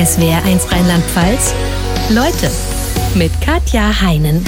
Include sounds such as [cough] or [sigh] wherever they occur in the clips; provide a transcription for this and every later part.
SWR1 Rheinland-Pfalz. Leute mit Katja Heinen.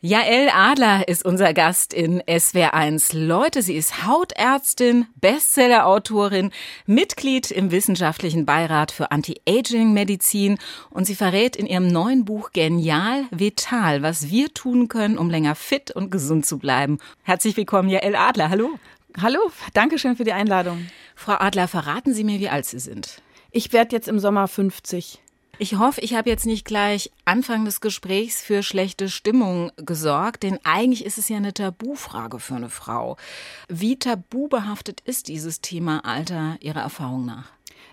Jael Adler ist unser Gast in SWR1. Leute, sie ist Hautärztin, Bestsellerautorin, Mitglied im wissenschaftlichen Beirat für Anti-Aging-Medizin und sie verrät in ihrem neuen Buch Genial Vital, was wir tun können, um länger fit und gesund zu bleiben. Herzlich willkommen, Jael Adler. Hallo. Hallo, danke schön für die Einladung. Frau Adler, verraten Sie mir, wie alt Sie sind. Ich werde jetzt im Sommer 50. Ich hoffe, ich habe jetzt nicht gleich Anfang des Gesprächs für schlechte Stimmung gesorgt, denn eigentlich ist es ja eine Tabufrage für eine Frau. Wie tabubehaftet ist dieses Thema Alter Ihrer Erfahrung nach?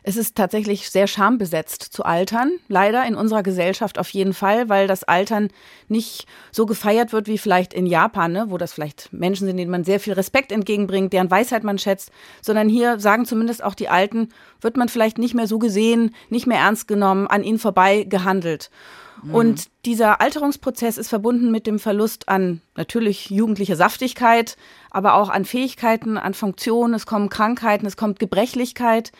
Es ist tatsächlich sehr schambesetzt zu altern, leider in unserer Gesellschaft auf jeden Fall, weil das Altern nicht so gefeiert wird wie vielleicht in Japan, ne, wo das vielleicht Menschen sind, denen man sehr viel Respekt entgegenbringt, deren Weisheit man schätzt, sondern hier sagen zumindest auch die Alten, wird man vielleicht nicht mehr so gesehen, nicht mehr ernst genommen, an ihnen vorbei gehandelt. Mhm. Und dieser Alterungsprozess ist verbunden mit dem Verlust an natürlich jugendlicher Saftigkeit, aber auch an Fähigkeiten, an Funktionen. Es kommen Krankheiten, es kommt Gebrechlichkeit.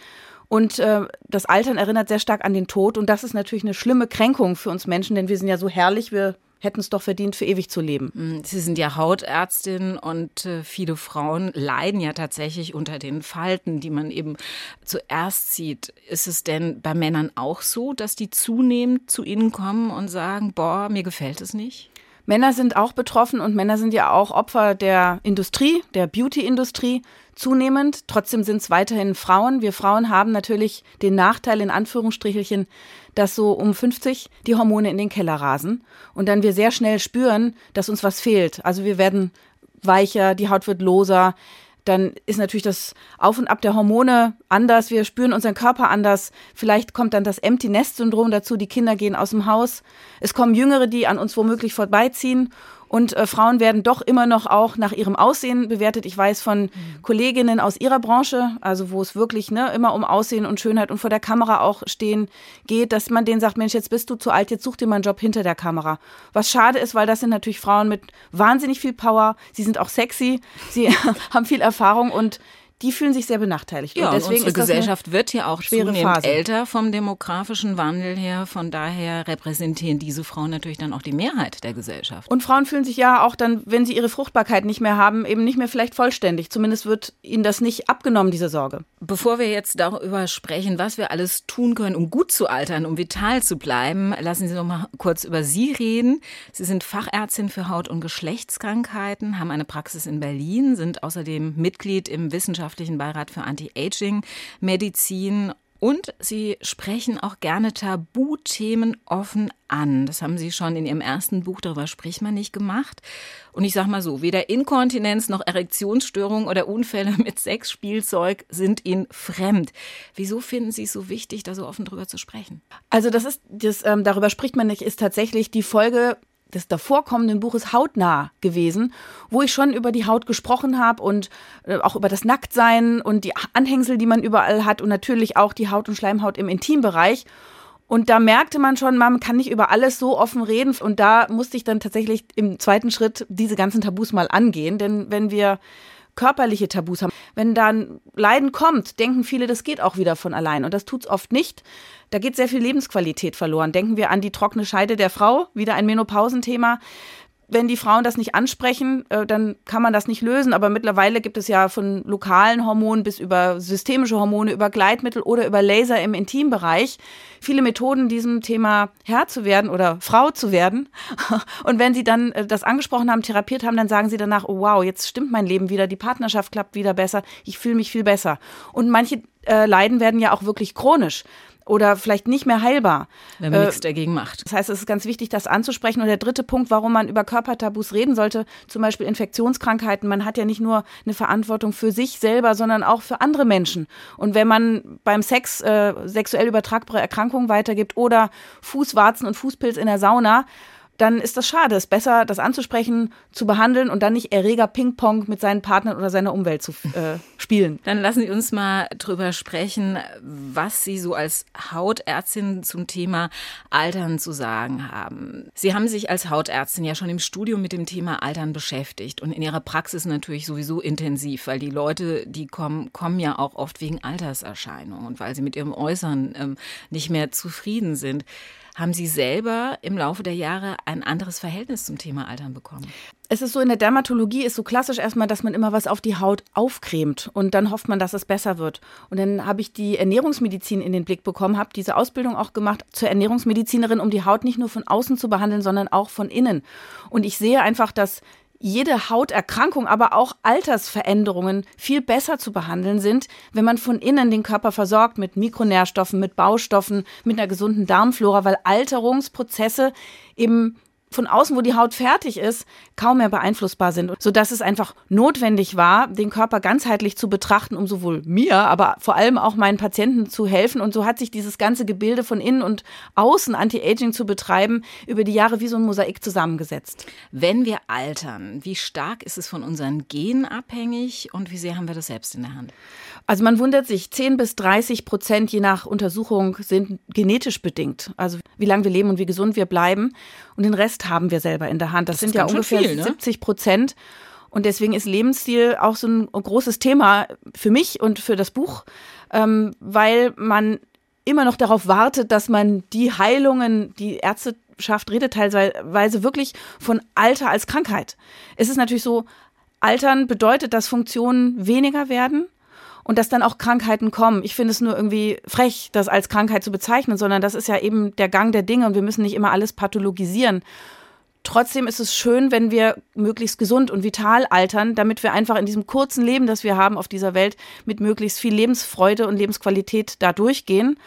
Und äh, das Altern erinnert sehr stark an den Tod. Und das ist natürlich eine schlimme Kränkung für uns Menschen, denn wir sind ja so herrlich, wir hätten es doch verdient, für ewig zu leben. Mm, Sie sind ja Hautärztin und äh, viele Frauen leiden ja tatsächlich unter den Falten, die man eben zuerst sieht. Ist es denn bei Männern auch so, dass die zunehmend zu Ihnen kommen und sagen, boah, mir gefällt es nicht? Männer sind auch betroffen und Männer sind ja auch Opfer der Industrie, der Beauty-Industrie zunehmend. Trotzdem sind es weiterhin Frauen. Wir Frauen haben natürlich den Nachteil in Anführungsstrichelchen, dass so um 50 die Hormone in den Keller rasen und dann wir sehr schnell spüren, dass uns was fehlt. Also wir werden weicher, die Haut wird loser, dann ist natürlich das Auf und Ab der Hormone anders. Wir spüren unseren Körper anders. Vielleicht kommt dann das Empty Nest Syndrom dazu. Die Kinder gehen aus dem Haus. Es kommen Jüngere, die an uns womöglich vorbeiziehen. Und äh, Frauen werden doch immer noch auch nach ihrem Aussehen bewertet. Ich weiß von mhm. Kolleginnen aus ihrer Branche, also wo es wirklich ne, immer um Aussehen und Schönheit und vor der Kamera auch stehen geht, dass man denen sagt, Mensch, jetzt bist du zu alt, jetzt such dir mal einen Job hinter der Kamera. Was schade ist, weil das sind natürlich Frauen mit wahnsinnig viel Power. Sie sind auch sexy, sie [laughs] haben viel Erfahrung und die fühlen sich sehr benachteiligt. Ja, und deswegen unsere Gesellschaft wird ja auch zunehmend Phase. älter vom demografischen Wandel her. Von daher repräsentieren diese Frauen natürlich dann auch die Mehrheit der Gesellschaft. Und Frauen fühlen sich ja auch dann, wenn sie ihre Fruchtbarkeit nicht mehr haben, eben nicht mehr vielleicht vollständig. Zumindest wird ihnen das nicht abgenommen, diese Sorge. Bevor wir jetzt darüber sprechen, was wir alles tun können, um gut zu altern, um vital zu bleiben, lassen Sie noch mal kurz über Sie reden. Sie sind Fachärztin für Haut- und Geschlechtskrankheiten, haben eine Praxis in Berlin, sind außerdem Mitglied im Wissenschaftlichen Wissenschaftlichen Beirat für Anti-Aging-Medizin und Sie sprechen auch gerne Tabuthemen offen an. Das haben Sie schon in Ihrem ersten Buch, darüber spricht man nicht, gemacht. Und ich sage mal so, weder Inkontinenz noch Erektionsstörungen oder Unfälle [laughs] mit Sexspielzeug sind Ihnen fremd. Wieso finden Sie es so wichtig, da so offen drüber zu sprechen? Also das ist, das, ähm, darüber spricht man nicht, ist tatsächlich die Folge des davorkommenden Buches hautnah gewesen, wo ich schon über die Haut gesprochen habe und äh, auch über das Nacktsein und die Anhängsel, die man überall hat und natürlich auch die Haut und Schleimhaut im Intimbereich. Und da merkte man schon, man kann nicht über alles so offen reden. Und da musste ich dann tatsächlich im zweiten Schritt diese ganzen Tabus mal angehen. Denn wenn wir körperliche Tabus haben. Wenn dann Leiden kommt, denken viele, das geht auch wieder von allein. Und das tut's oft nicht. Da geht sehr viel Lebensqualität verloren. Denken wir an die trockene Scheide der Frau, wieder ein Menopausenthema wenn die Frauen das nicht ansprechen, äh, dann kann man das nicht lösen. Aber mittlerweile gibt es ja von lokalen Hormonen bis über systemische Hormone, über Gleitmittel oder über Laser im Intimbereich viele Methoden, diesem Thema Herr zu werden oder Frau zu werden. [laughs] Und wenn sie dann äh, das angesprochen haben, therapiert haben, dann sagen sie danach, oh wow, jetzt stimmt mein Leben wieder, die Partnerschaft klappt wieder besser, ich fühle mich viel besser. Und manche äh, Leiden werden ja auch wirklich chronisch oder vielleicht nicht mehr heilbar. Wenn man äh, nichts dagegen macht. Das heißt, es ist ganz wichtig, das anzusprechen. Und der dritte Punkt, warum man über Körpertabus reden sollte, zum Beispiel Infektionskrankheiten. Man hat ja nicht nur eine Verantwortung für sich selber, sondern auch für andere Menschen. Und wenn man beim Sex äh, sexuell übertragbare Erkrankungen weitergibt oder Fußwarzen und Fußpilz in der Sauna, dann ist das schade. Es ist besser, das anzusprechen, zu behandeln und dann nicht Erreger Ping-Pong mit seinen Partnern oder seiner Umwelt zu äh, [laughs] spielen. Dann lassen Sie uns mal drüber sprechen, was Sie so als Hautärztin zum Thema Altern zu sagen haben. Sie haben sich als Hautärztin ja schon im Studium mit dem Thema Altern beschäftigt und in Ihrer Praxis natürlich sowieso intensiv, weil die Leute, die kommen, kommen ja auch oft wegen Alterserscheinungen und weil sie mit ihrem Äußeren ähm, nicht mehr zufrieden sind. Haben Sie selber im Laufe der Jahre ein anderes Verhältnis zum Thema Altern bekommen? Es ist so, in der Dermatologie ist so klassisch erstmal, dass man immer was auf die Haut aufcremt und dann hofft man, dass es besser wird. Und dann habe ich die Ernährungsmedizin in den Blick bekommen, habe diese Ausbildung auch gemacht zur Ernährungsmedizinerin, um die Haut nicht nur von außen zu behandeln, sondern auch von innen. Und ich sehe einfach, dass jede Hauterkrankung, aber auch Altersveränderungen viel besser zu behandeln sind, wenn man von innen den Körper versorgt mit Mikronährstoffen, mit Baustoffen, mit einer gesunden Darmflora, weil Alterungsprozesse eben von außen, wo die Haut fertig ist, kaum mehr beeinflussbar sind, sodass es einfach notwendig war, den Körper ganzheitlich zu betrachten, um sowohl mir, aber vor allem auch meinen Patienten zu helfen. Und so hat sich dieses ganze Gebilde von innen und außen Anti-Aging zu betreiben, über die Jahre wie so ein Mosaik zusammengesetzt. Wenn wir altern, wie stark ist es von unseren Genen abhängig und wie sehr haben wir das selbst in der Hand? Also man wundert sich, 10 bis 30 Prozent je nach Untersuchung sind genetisch bedingt. Also wie lange wir leben und wie gesund wir bleiben. Und den Rest haben wir selber in der Hand. Das, das sind ja ungefähr viel, ne? 70 Prozent. Und deswegen ist Lebensstil auch so ein großes Thema für mich und für das Buch, ähm, weil man immer noch darauf wartet, dass man die Heilungen, die Ärzteschaft redet teilweise wirklich von Alter als Krankheit. Es ist natürlich so, Altern bedeutet, dass Funktionen weniger werden und dass dann auch Krankheiten kommen. Ich finde es nur irgendwie frech, das als Krankheit zu bezeichnen, sondern das ist ja eben der Gang der Dinge und wir müssen nicht immer alles pathologisieren. Trotzdem ist es schön, wenn wir möglichst gesund und vital altern, damit wir einfach in diesem kurzen Leben, das wir haben auf dieser Welt, mit möglichst viel Lebensfreude und Lebensqualität da durchgehen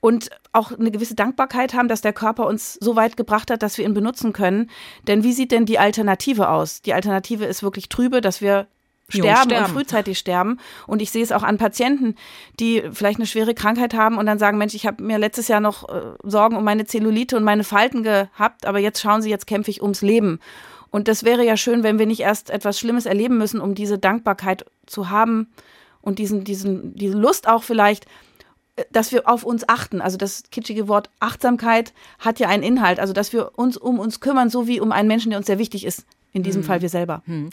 und auch eine gewisse Dankbarkeit haben, dass der Körper uns so weit gebracht hat, dass wir ihn benutzen können. Denn wie sieht denn die Alternative aus? Die Alternative ist wirklich trübe, dass wir sterben, sterben, und frühzeitig sterben. Und ich sehe es auch an Patienten, die vielleicht eine schwere Krankheit haben und dann sagen, Mensch, ich habe mir letztes Jahr noch äh, Sorgen um meine Zellulite und meine Falten gehabt, aber jetzt schauen Sie, jetzt kämpfe ich ums Leben. Und das wäre ja schön, wenn wir nicht erst etwas Schlimmes erleben müssen, um diese Dankbarkeit zu haben und diesen, diesen, diese Lust auch vielleicht, äh, dass wir auf uns achten. Also das kitschige Wort Achtsamkeit hat ja einen Inhalt. Also dass wir uns um uns kümmern, so wie um einen Menschen, der uns sehr wichtig ist. In diesem hm. Fall wir selber. Hm.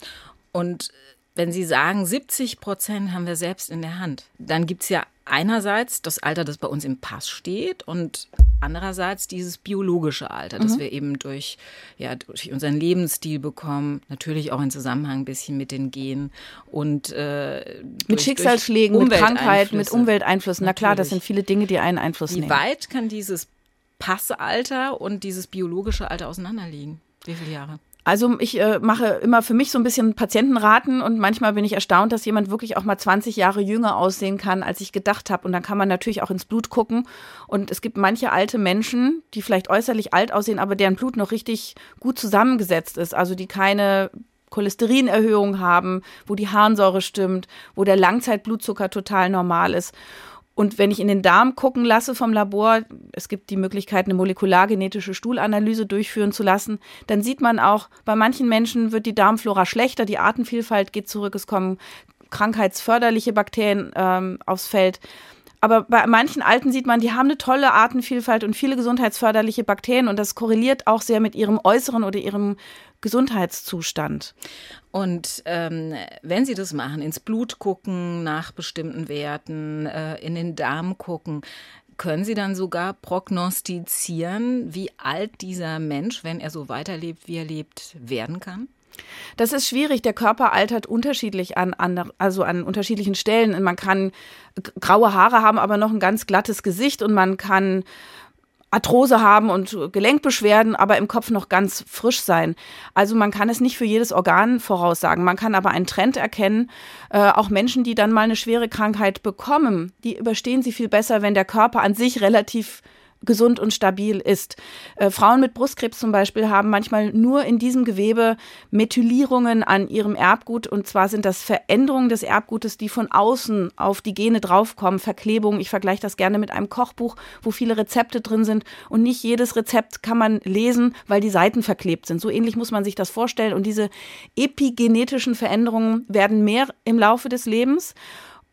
Und wenn Sie sagen, 70 Prozent haben wir selbst in der Hand, dann gibt es ja einerseits das Alter, das bei uns im Pass steht und andererseits dieses biologische Alter, das mhm. wir eben durch, ja, durch unseren Lebensstil bekommen, natürlich auch in Zusammenhang ein bisschen mit den Genen und äh, mit durch, Schicksalsschlägen, durch mit Krankheit, mit Umwelteinflüssen. Na klar, das sind viele Dinge, die einen Einfluss Wie nehmen. Wie weit kann dieses Passalter und dieses biologische Alter auseinanderliegen? Wie viele Jahre? Also ich äh, mache immer für mich so ein bisschen Patientenraten und manchmal bin ich erstaunt, dass jemand wirklich auch mal 20 Jahre jünger aussehen kann, als ich gedacht habe. Und dann kann man natürlich auch ins Blut gucken. Und es gibt manche alte Menschen, die vielleicht äußerlich alt aussehen, aber deren Blut noch richtig gut zusammengesetzt ist. Also die keine Cholesterinerhöhung haben, wo die Harnsäure stimmt, wo der Langzeitblutzucker total normal ist. Und wenn ich in den Darm gucken lasse vom Labor, es gibt die Möglichkeit, eine molekulargenetische Stuhlanalyse durchführen zu lassen, dann sieht man auch, bei manchen Menschen wird die Darmflora schlechter, die Artenvielfalt geht zurück, es kommen krankheitsförderliche Bakterien ähm, aufs Feld. Aber bei manchen Alten sieht man, die haben eine tolle Artenvielfalt und viele gesundheitsförderliche Bakterien und das korreliert auch sehr mit ihrem äußeren oder ihrem Gesundheitszustand. Und ähm, wenn Sie das machen, ins Blut gucken nach bestimmten Werten, äh, in den Darm gucken, können Sie dann sogar prognostizieren, wie alt dieser Mensch, wenn er so weiterlebt, wie er lebt, werden kann? Das ist schwierig. Der Körper altert unterschiedlich an, an, also an unterschiedlichen Stellen. Man kann graue Haare haben, aber noch ein ganz glattes Gesicht und man kann Arthrose haben und Gelenkbeschwerden, aber im Kopf noch ganz frisch sein. Also man kann es nicht für jedes Organ voraussagen. Man kann aber einen Trend erkennen. Äh, auch Menschen, die dann mal eine schwere Krankheit bekommen, die überstehen sie viel besser, wenn der Körper an sich relativ gesund und stabil ist. Äh, Frauen mit Brustkrebs zum Beispiel haben manchmal nur in diesem Gewebe Methylierungen an ihrem Erbgut und zwar sind das Veränderungen des Erbgutes, die von außen auf die Gene draufkommen, Verklebungen. Ich vergleiche das gerne mit einem Kochbuch, wo viele Rezepte drin sind und nicht jedes Rezept kann man lesen, weil die Seiten verklebt sind. So ähnlich muss man sich das vorstellen und diese epigenetischen Veränderungen werden mehr im Laufe des Lebens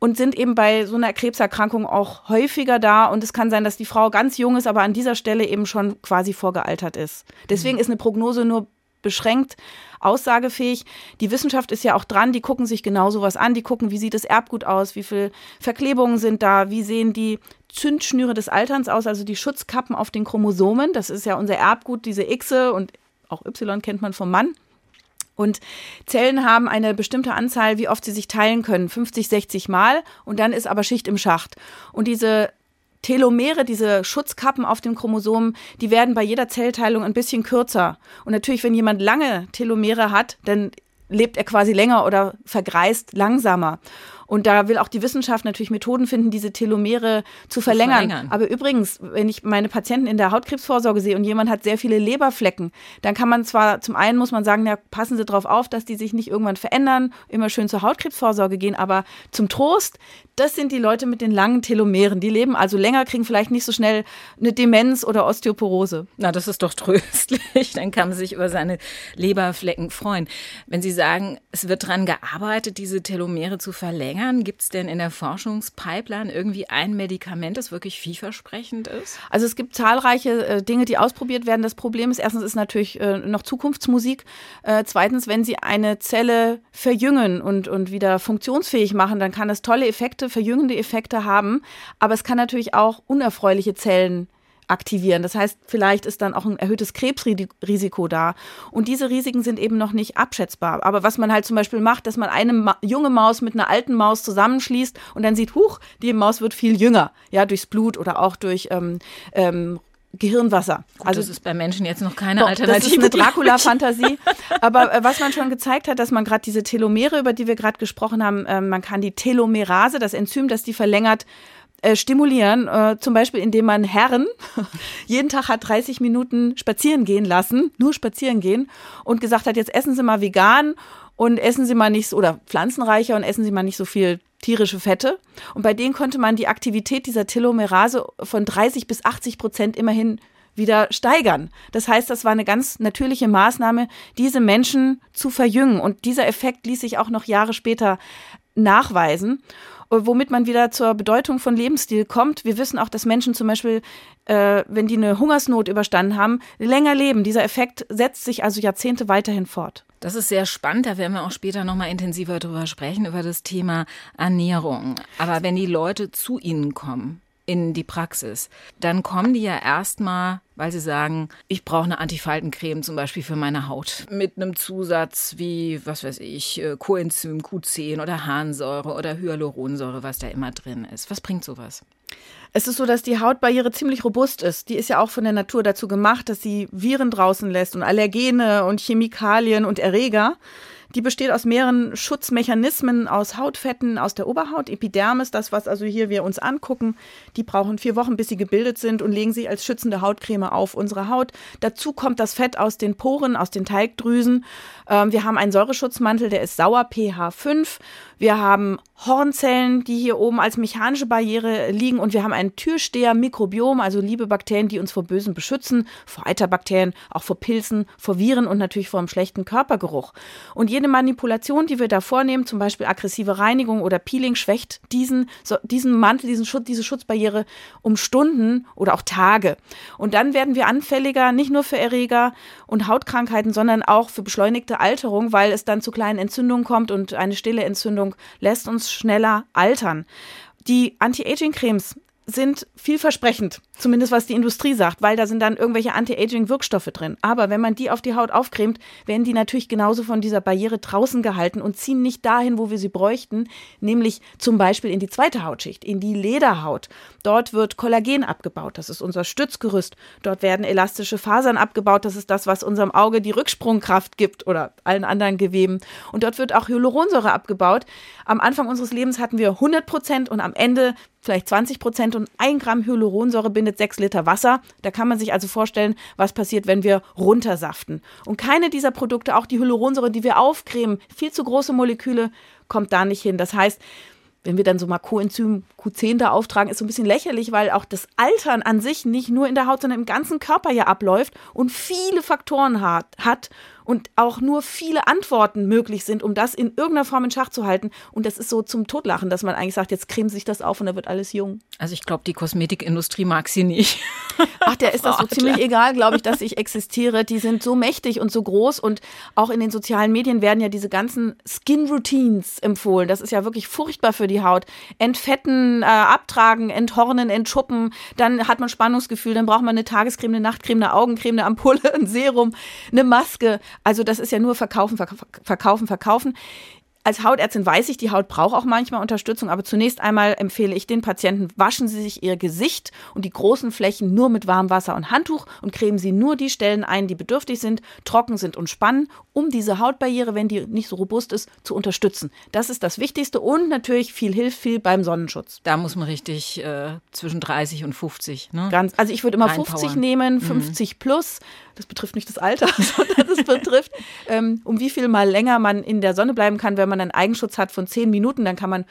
und sind eben bei so einer Krebserkrankung auch häufiger da. Und es kann sein, dass die Frau ganz jung ist, aber an dieser Stelle eben schon quasi vorgealtert ist. Deswegen ist eine Prognose nur beschränkt aussagefähig. Die Wissenschaft ist ja auch dran, die gucken sich genau sowas an, die gucken, wie sieht das Erbgut aus, wie viele Verklebungen sind da, wie sehen die Zündschnüre des Alterns aus, also die Schutzkappen auf den Chromosomen. Das ist ja unser Erbgut, diese Xe und auch Y kennt man vom Mann. Und Zellen haben eine bestimmte Anzahl, wie oft sie sich teilen können, 50, 60 Mal. Und dann ist aber Schicht im Schacht. Und diese Telomere, diese Schutzkappen auf dem Chromosom, die werden bei jeder Zellteilung ein bisschen kürzer. Und natürlich, wenn jemand lange Telomere hat, dann lebt er quasi länger oder vergreist langsamer. Und da will auch die Wissenschaft natürlich Methoden finden, diese Telomere zu verlängern. verlängern. Aber übrigens, wenn ich meine Patienten in der Hautkrebsvorsorge sehe und jemand hat sehr viele Leberflecken, dann kann man zwar, zum einen muss man sagen, ja, passen Sie darauf auf, dass die sich nicht irgendwann verändern, immer schön zur Hautkrebsvorsorge gehen, aber zum Trost, das sind die Leute mit den langen Telomeren. Die leben also länger, kriegen vielleicht nicht so schnell eine Demenz oder Osteoporose. Na, das ist doch [laughs] tröstlich. Dann kann man sich über seine Leberflecken freuen. Wenn Sie sagen, es wird daran gearbeitet, diese Telomere zu verlängern, verlängern? Gibt es denn in der Forschungspipeline irgendwie ein Medikament, das wirklich vielversprechend ist? Also es gibt zahlreiche äh, Dinge, die ausprobiert werden. Das Problem ist erstens ist natürlich äh, noch Zukunftsmusik. Äh, zweitens, wenn Sie eine Zelle verjüngen und, und wieder funktionsfähig machen, dann kann es tolle Effekte, verjüngende Effekte haben. Aber es kann natürlich auch unerfreuliche Zellen aktivieren. Das heißt, vielleicht ist dann auch ein erhöhtes Krebsrisiko da. Und diese Risiken sind eben noch nicht abschätzbar. Aber was man halt zum Beispiel macht, dass man eine Ma junge Maus mit einer alten Maus zusammenschließt und dann sieht, huch, die Maus wird viel jünger, ja, durchs Blut oder auch durch ähm, ähm, Gehirnwasser. Gut, also das ist bei Menschen jetzt noch keine doch, Alternative. Das ist eine Dracula-Fantasie. [laughs] Aber äh, was man schon gezeigt hat, dass man gerade diese Telomere, über die wir gerade gesprochen haben, äh, man kann die Telomerase, das Enzym, das die verlängert, äh, stimulieren, äh, zum Beispiel indem man Herren [laughs] jeden Tag hat 30 Minuten spazieren gehen lassen, nur spazieren gehen und gesagt hat, jetzt essen Sie mal vegan und essen Sie mal nicht so, oder pflanzenreicher und essen Sie mal nicht so viel tierische Fette. Und bei denen konnte man die Aktivität dieser Telomerase von 30 bis 80 Prozent immerhin wieder steigern. Das heißt, das war eine ganz natürliche Maßnahme, diese Menschen zu verjüngen. Und dieser Effekt ließ sich auch noch Jahre später nachweisen womit man wieder zur Bedeutung von Lebensstil kommt. Wir wissen auch, dass Menschen zum Beispiel, äh, wenn die eine Hungersnot überstanden haben, länger leben. Dieser Effekt setzt sich also Jahrzehnte weiterhin fort. Das ist sehr spannend. Da werden wir auch später nochmal intensiver drüber sprechen, über das Thema Ernährung. Aber wenn die Leute zu Ihnen kommen, in die Praxis, dann kommen die ja erstmal, weil sie sagen, ich brauche eine Antifaltencreme zum Beispiel für meine Haut mit einem Zusatz wie, was weiß ich, äh, Coenzym Q10 oder Harnsäure oder Hyaluronsäure, was da immer drin ist. Was bringt sowas? Es ist so, dass die Hautbarriere ziemlich robust ist. Die ist ja auch von der Natur dazu gemacht, dass sie Viren draußen lässt und Allergene und Chemikalien und Erreger. Die besteht aus mehreren Schutzmechanismen, aus Hautfetten, aus der Oberhaut, Epidermis, das, was also hier wir uns angucken. Die brauchen vier Wochen, bis sie gebildet sind und legen sich als schützende Hautcreme auf unsere Haut. Dazu kommt das Fett aus den Poren, aus den Teigdrüsen. Ähm, wir haben einen Säureschutzmantel, der ist sauer, pH 5. Wir haben Hornzellen, die hier oben als mechanische Barriere liegen und wir haben ein Türsteher-Mikrobiom, also liebe Bakterien, die uns vor Bösen beschützen, vor Eiterbakterien, auch vor Pilzen, vor Viren und natürlich vor einem schlechten Körpergeruch. Und jede Manipulation, die wir da vornehmen, zum Beispiel aggressive Reinigung oder Peeling, schwächt diesen, so, diesen Mantel, diesen Schutz, diese Schutzbarriere um Stunden oder auch Tage. Und dann werden wir anfälliger, nicht nur für Erreger und Hautkrankheiten, sondern auch für beschleunigte Alterung, weil es dann zu kleinen Entzündungen kommt und eine stille Entzündung lässt uns schneller altern. Die Anti-Aging-Cremes sind vielversprechend, zumindest was die Industrie sagt, weil da sind dann irgendwelche Anti-Aging-Wirkstoffe drin. Aber wenn man die auf die Haut aufcremt, werden die natürlich genauso von dieser Barriere draußen gehalten und ziehen nicht dahin, wo wir sie bräuchten, nämlich zum Beispiel in die zweite Hautschicht, in die Lederhaut. Dort wird Kollagen abgebaut, das ist unser Stützgerüst. Dort werden elastische Fasern abgebaut, das ist das, was unserem Auge die Rücksprungkraft gibt oder allen anderen Geweben. Und dort wird auch Hyaluronsäure abgebaut. Am Anfang unseres Lebens hatten wir 100 Prozent und am Ende vielleicht 20 Prozent und ein Gramm Hyaluronsäure bindet sechs Liter Wasser. Da kann man sich also vorstellen, was passiert, wenn wir runtersaften. Und keine dieser Produkte, auch die Hyaluronsäure, die wir aufcremen, viel zu große Moleküle, kommt da nicht hin. Das heißt, wenn wir dann so mal Coenzym Q10 da auftragen, ist so ein bisschen lächerlich, weil auch das Altern an sich nicht nur in der Haut, sondern im ganzen Körper ja abläuft und viele Faktoren hat, hat und auch nur viele Antworten möglich sind, um das in irgendeiner Form in Schach zu halten. Und das ist so zum Totlachen, dass man eigentlich sagt, jetzt cremt sich das auf und dann wird alles jung. Also ich glaube, die Kosmetikindustrie mag sie nicht. [laughs] Ach, der ist das so ziemlich egal, glaube ich, [laughs] dass ich existiere. Die sind so mächtig und so groß und auch in den sozialen Medien werden ja diese ganzen Skin Routines empfohlen. Das ist ja wirklich furchtbar für die Haut. Entfetten, äh, abtragen, enthornen, entschuppen, dann hat man Spannungsgefühl, dann braucht man eine Tagescreme, eine Nachtcreme, eine Augencreme, eine Ampulle, [laughs] ein Serum, eine Maske. Also das ist ja nur verkaufen, verkaufen, verkaufen als Hautärztin weiß ich, die Haut braucht auch manchmal Unterstützung, aber zunächst einmal empfehle ich den Patienten, waschen Sie sich Ihr Gesicht und die großen Flächen nur mit warmem Wasser und Handtuch und cremen Sie nur die Stellen ein, die bedürftig sind, trocken sind und spannen, um diese Hautbarriere, wenn die nicht so robust ist, zu unterstützen. Das ist das Wichtigste und natürlich viel hilft viel beim Sonnenschutz. Da muss man richtig äh, zwischen 30 und 50. Ne? Ganz, also ich würde immer 50 nehmen, 50 mhm. plus. Das betrifft nicht das Alter, [laughs] sondern das betrifft, ähm, um wie viel mal länger man in der Sonne bleiben kann, wenn man einen Eigenschutz hat von 10 Minuten, dann kann man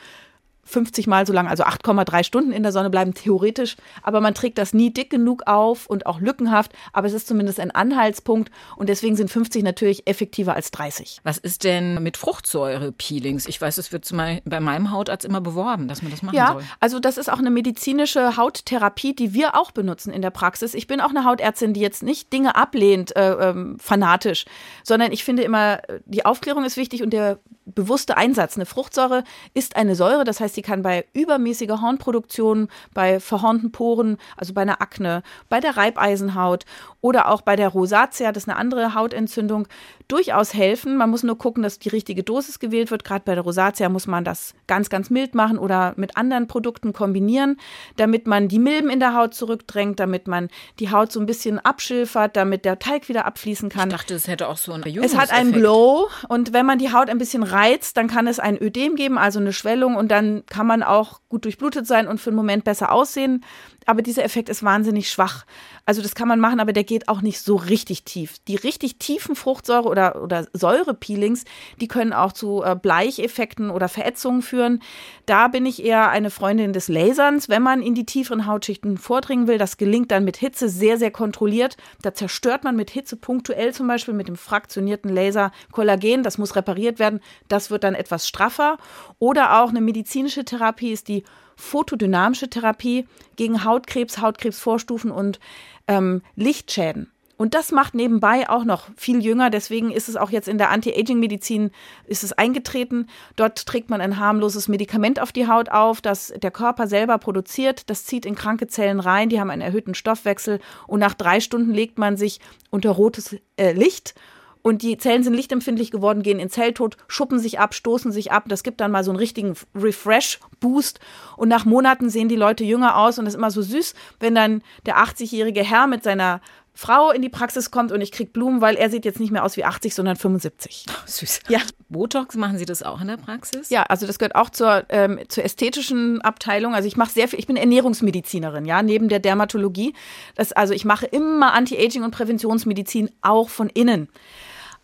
50 Mal so lang, also 8,3 Stunden in der Sonne bleiben, theoretisch. Aber man trägt das nie dick genug auf und auch lückenhaft. Aber es ist zumindest ein Anhaltspunkt. Und deswegen sind 50 natürlich effektiver als 30. Was ist denn mit Fruchtsäure-Peelings? Ich weiß, es wird bei meinem Hautarzt immer beworben, dass man das machen ja, soll. Ja, also das ist auch eine medizinische Hauttherapie, die wir auch benutzen in der Praxis. Ich bin auch eine Hautärztin, die jetzt nicht Dinge ablehnt, äh, ähm, fanatisch, sondern ich finde immer, die Aufklärung ist wichtig und der bewusste Einsatz. Eine Fruchtsäure ist eine Säure, das heißt, sie kann bei übermäßiger Hornproduktion, bei verhornten Poren, also bei einer Akne, bei der Reibeisenhaut oder auch bei der Rosatia, das ist eine andere Hautentzündung, durchaus helfen. Man muss nur gucken, dass die richtige Dosis gewählt wird. Gerade bei der Rosatia muss man das ganz, ganz mild machen oder mit anderen Produkten kombinieren, damit man die Milben in der Haut zurückdrängt, damit man die Haut so ein bisschen abschilfert, damit der Teig wieder abfließen kann. Ich dachte, es hätte auch so einen Es hat einen Glow und wenn man die Haut ein bisschen reizt, dann kann es ein Ödem geben, also eine Schwellung und dann kann man auch gut durchblutet sein und für einen Moment besser aussehen aber dieser Effekt ist wahnsinnig schwach. Also das kann man machen, aber der geht auch nicht so richtig tief. Die richtig tiefen Fruchtsäure- oder, oder Säurepeelings, die können auch zu äh, Bleicheffekten oder Verätzungen führen. Da bin ich eher eine Freundin des Laserns, wenn man in die tieferen Hautschichten vordringen will. Das gelingt dann mit Hitze sehr, sehr kontrolliert. Da zerstört man mit Hitze punktuell zum Beispiel mit dem fraktionierten Laser Kollagen. Das muss repariert werden. Das wird dann etwas straffer. Oder auch eine medizinische Therapie ist die photodynamische Therapie gegen Hautkrebs, Hautkrebsvorstufen und ähm, Lichtschäden. Und das macht nebenbei auch noch viel jünger. Deswegen ist es auch jetzt in der Anti-Aging-Medizin ist es eingetreten. Dort trägt man ein harmloses Medikament auf die Haut auf, das der Körper selber produziert. Das zieht in kranke Zellen rein. Die haben einen erhöhten Stoffwechsel. Und nach drei Stunden legt man sich unter rotes äh, Licht und die Zellen sind lichtempfindlich geworden, gehen in Zelltod, schuppen sich ab, stoßen sich ab. Das gibt dann mal so einen richtigen Refresh-Boost. Und nach Monaten sehen die Leute jünger aus und es ist immer so süß, wenn dann der 80-jährige Herr mit seiner Frau in die Praxis kommt und ich kriege Blumen, weil er sieht jetzt nicht mehr aus wie 80, sondern 75. Oh, [laughs] süß. Ja. Botox machen Sie das auch in der Praxis? Ja, also das gehört auch zur, ähm, zur ästhetischen Abteilung. Also ich mache sehr viel, ich bin Ernährungsmedizinerin, ja, neben der Dermatologie. Das, also ich mache immer Anti-Aging und Präventionsmedizin auch von innen.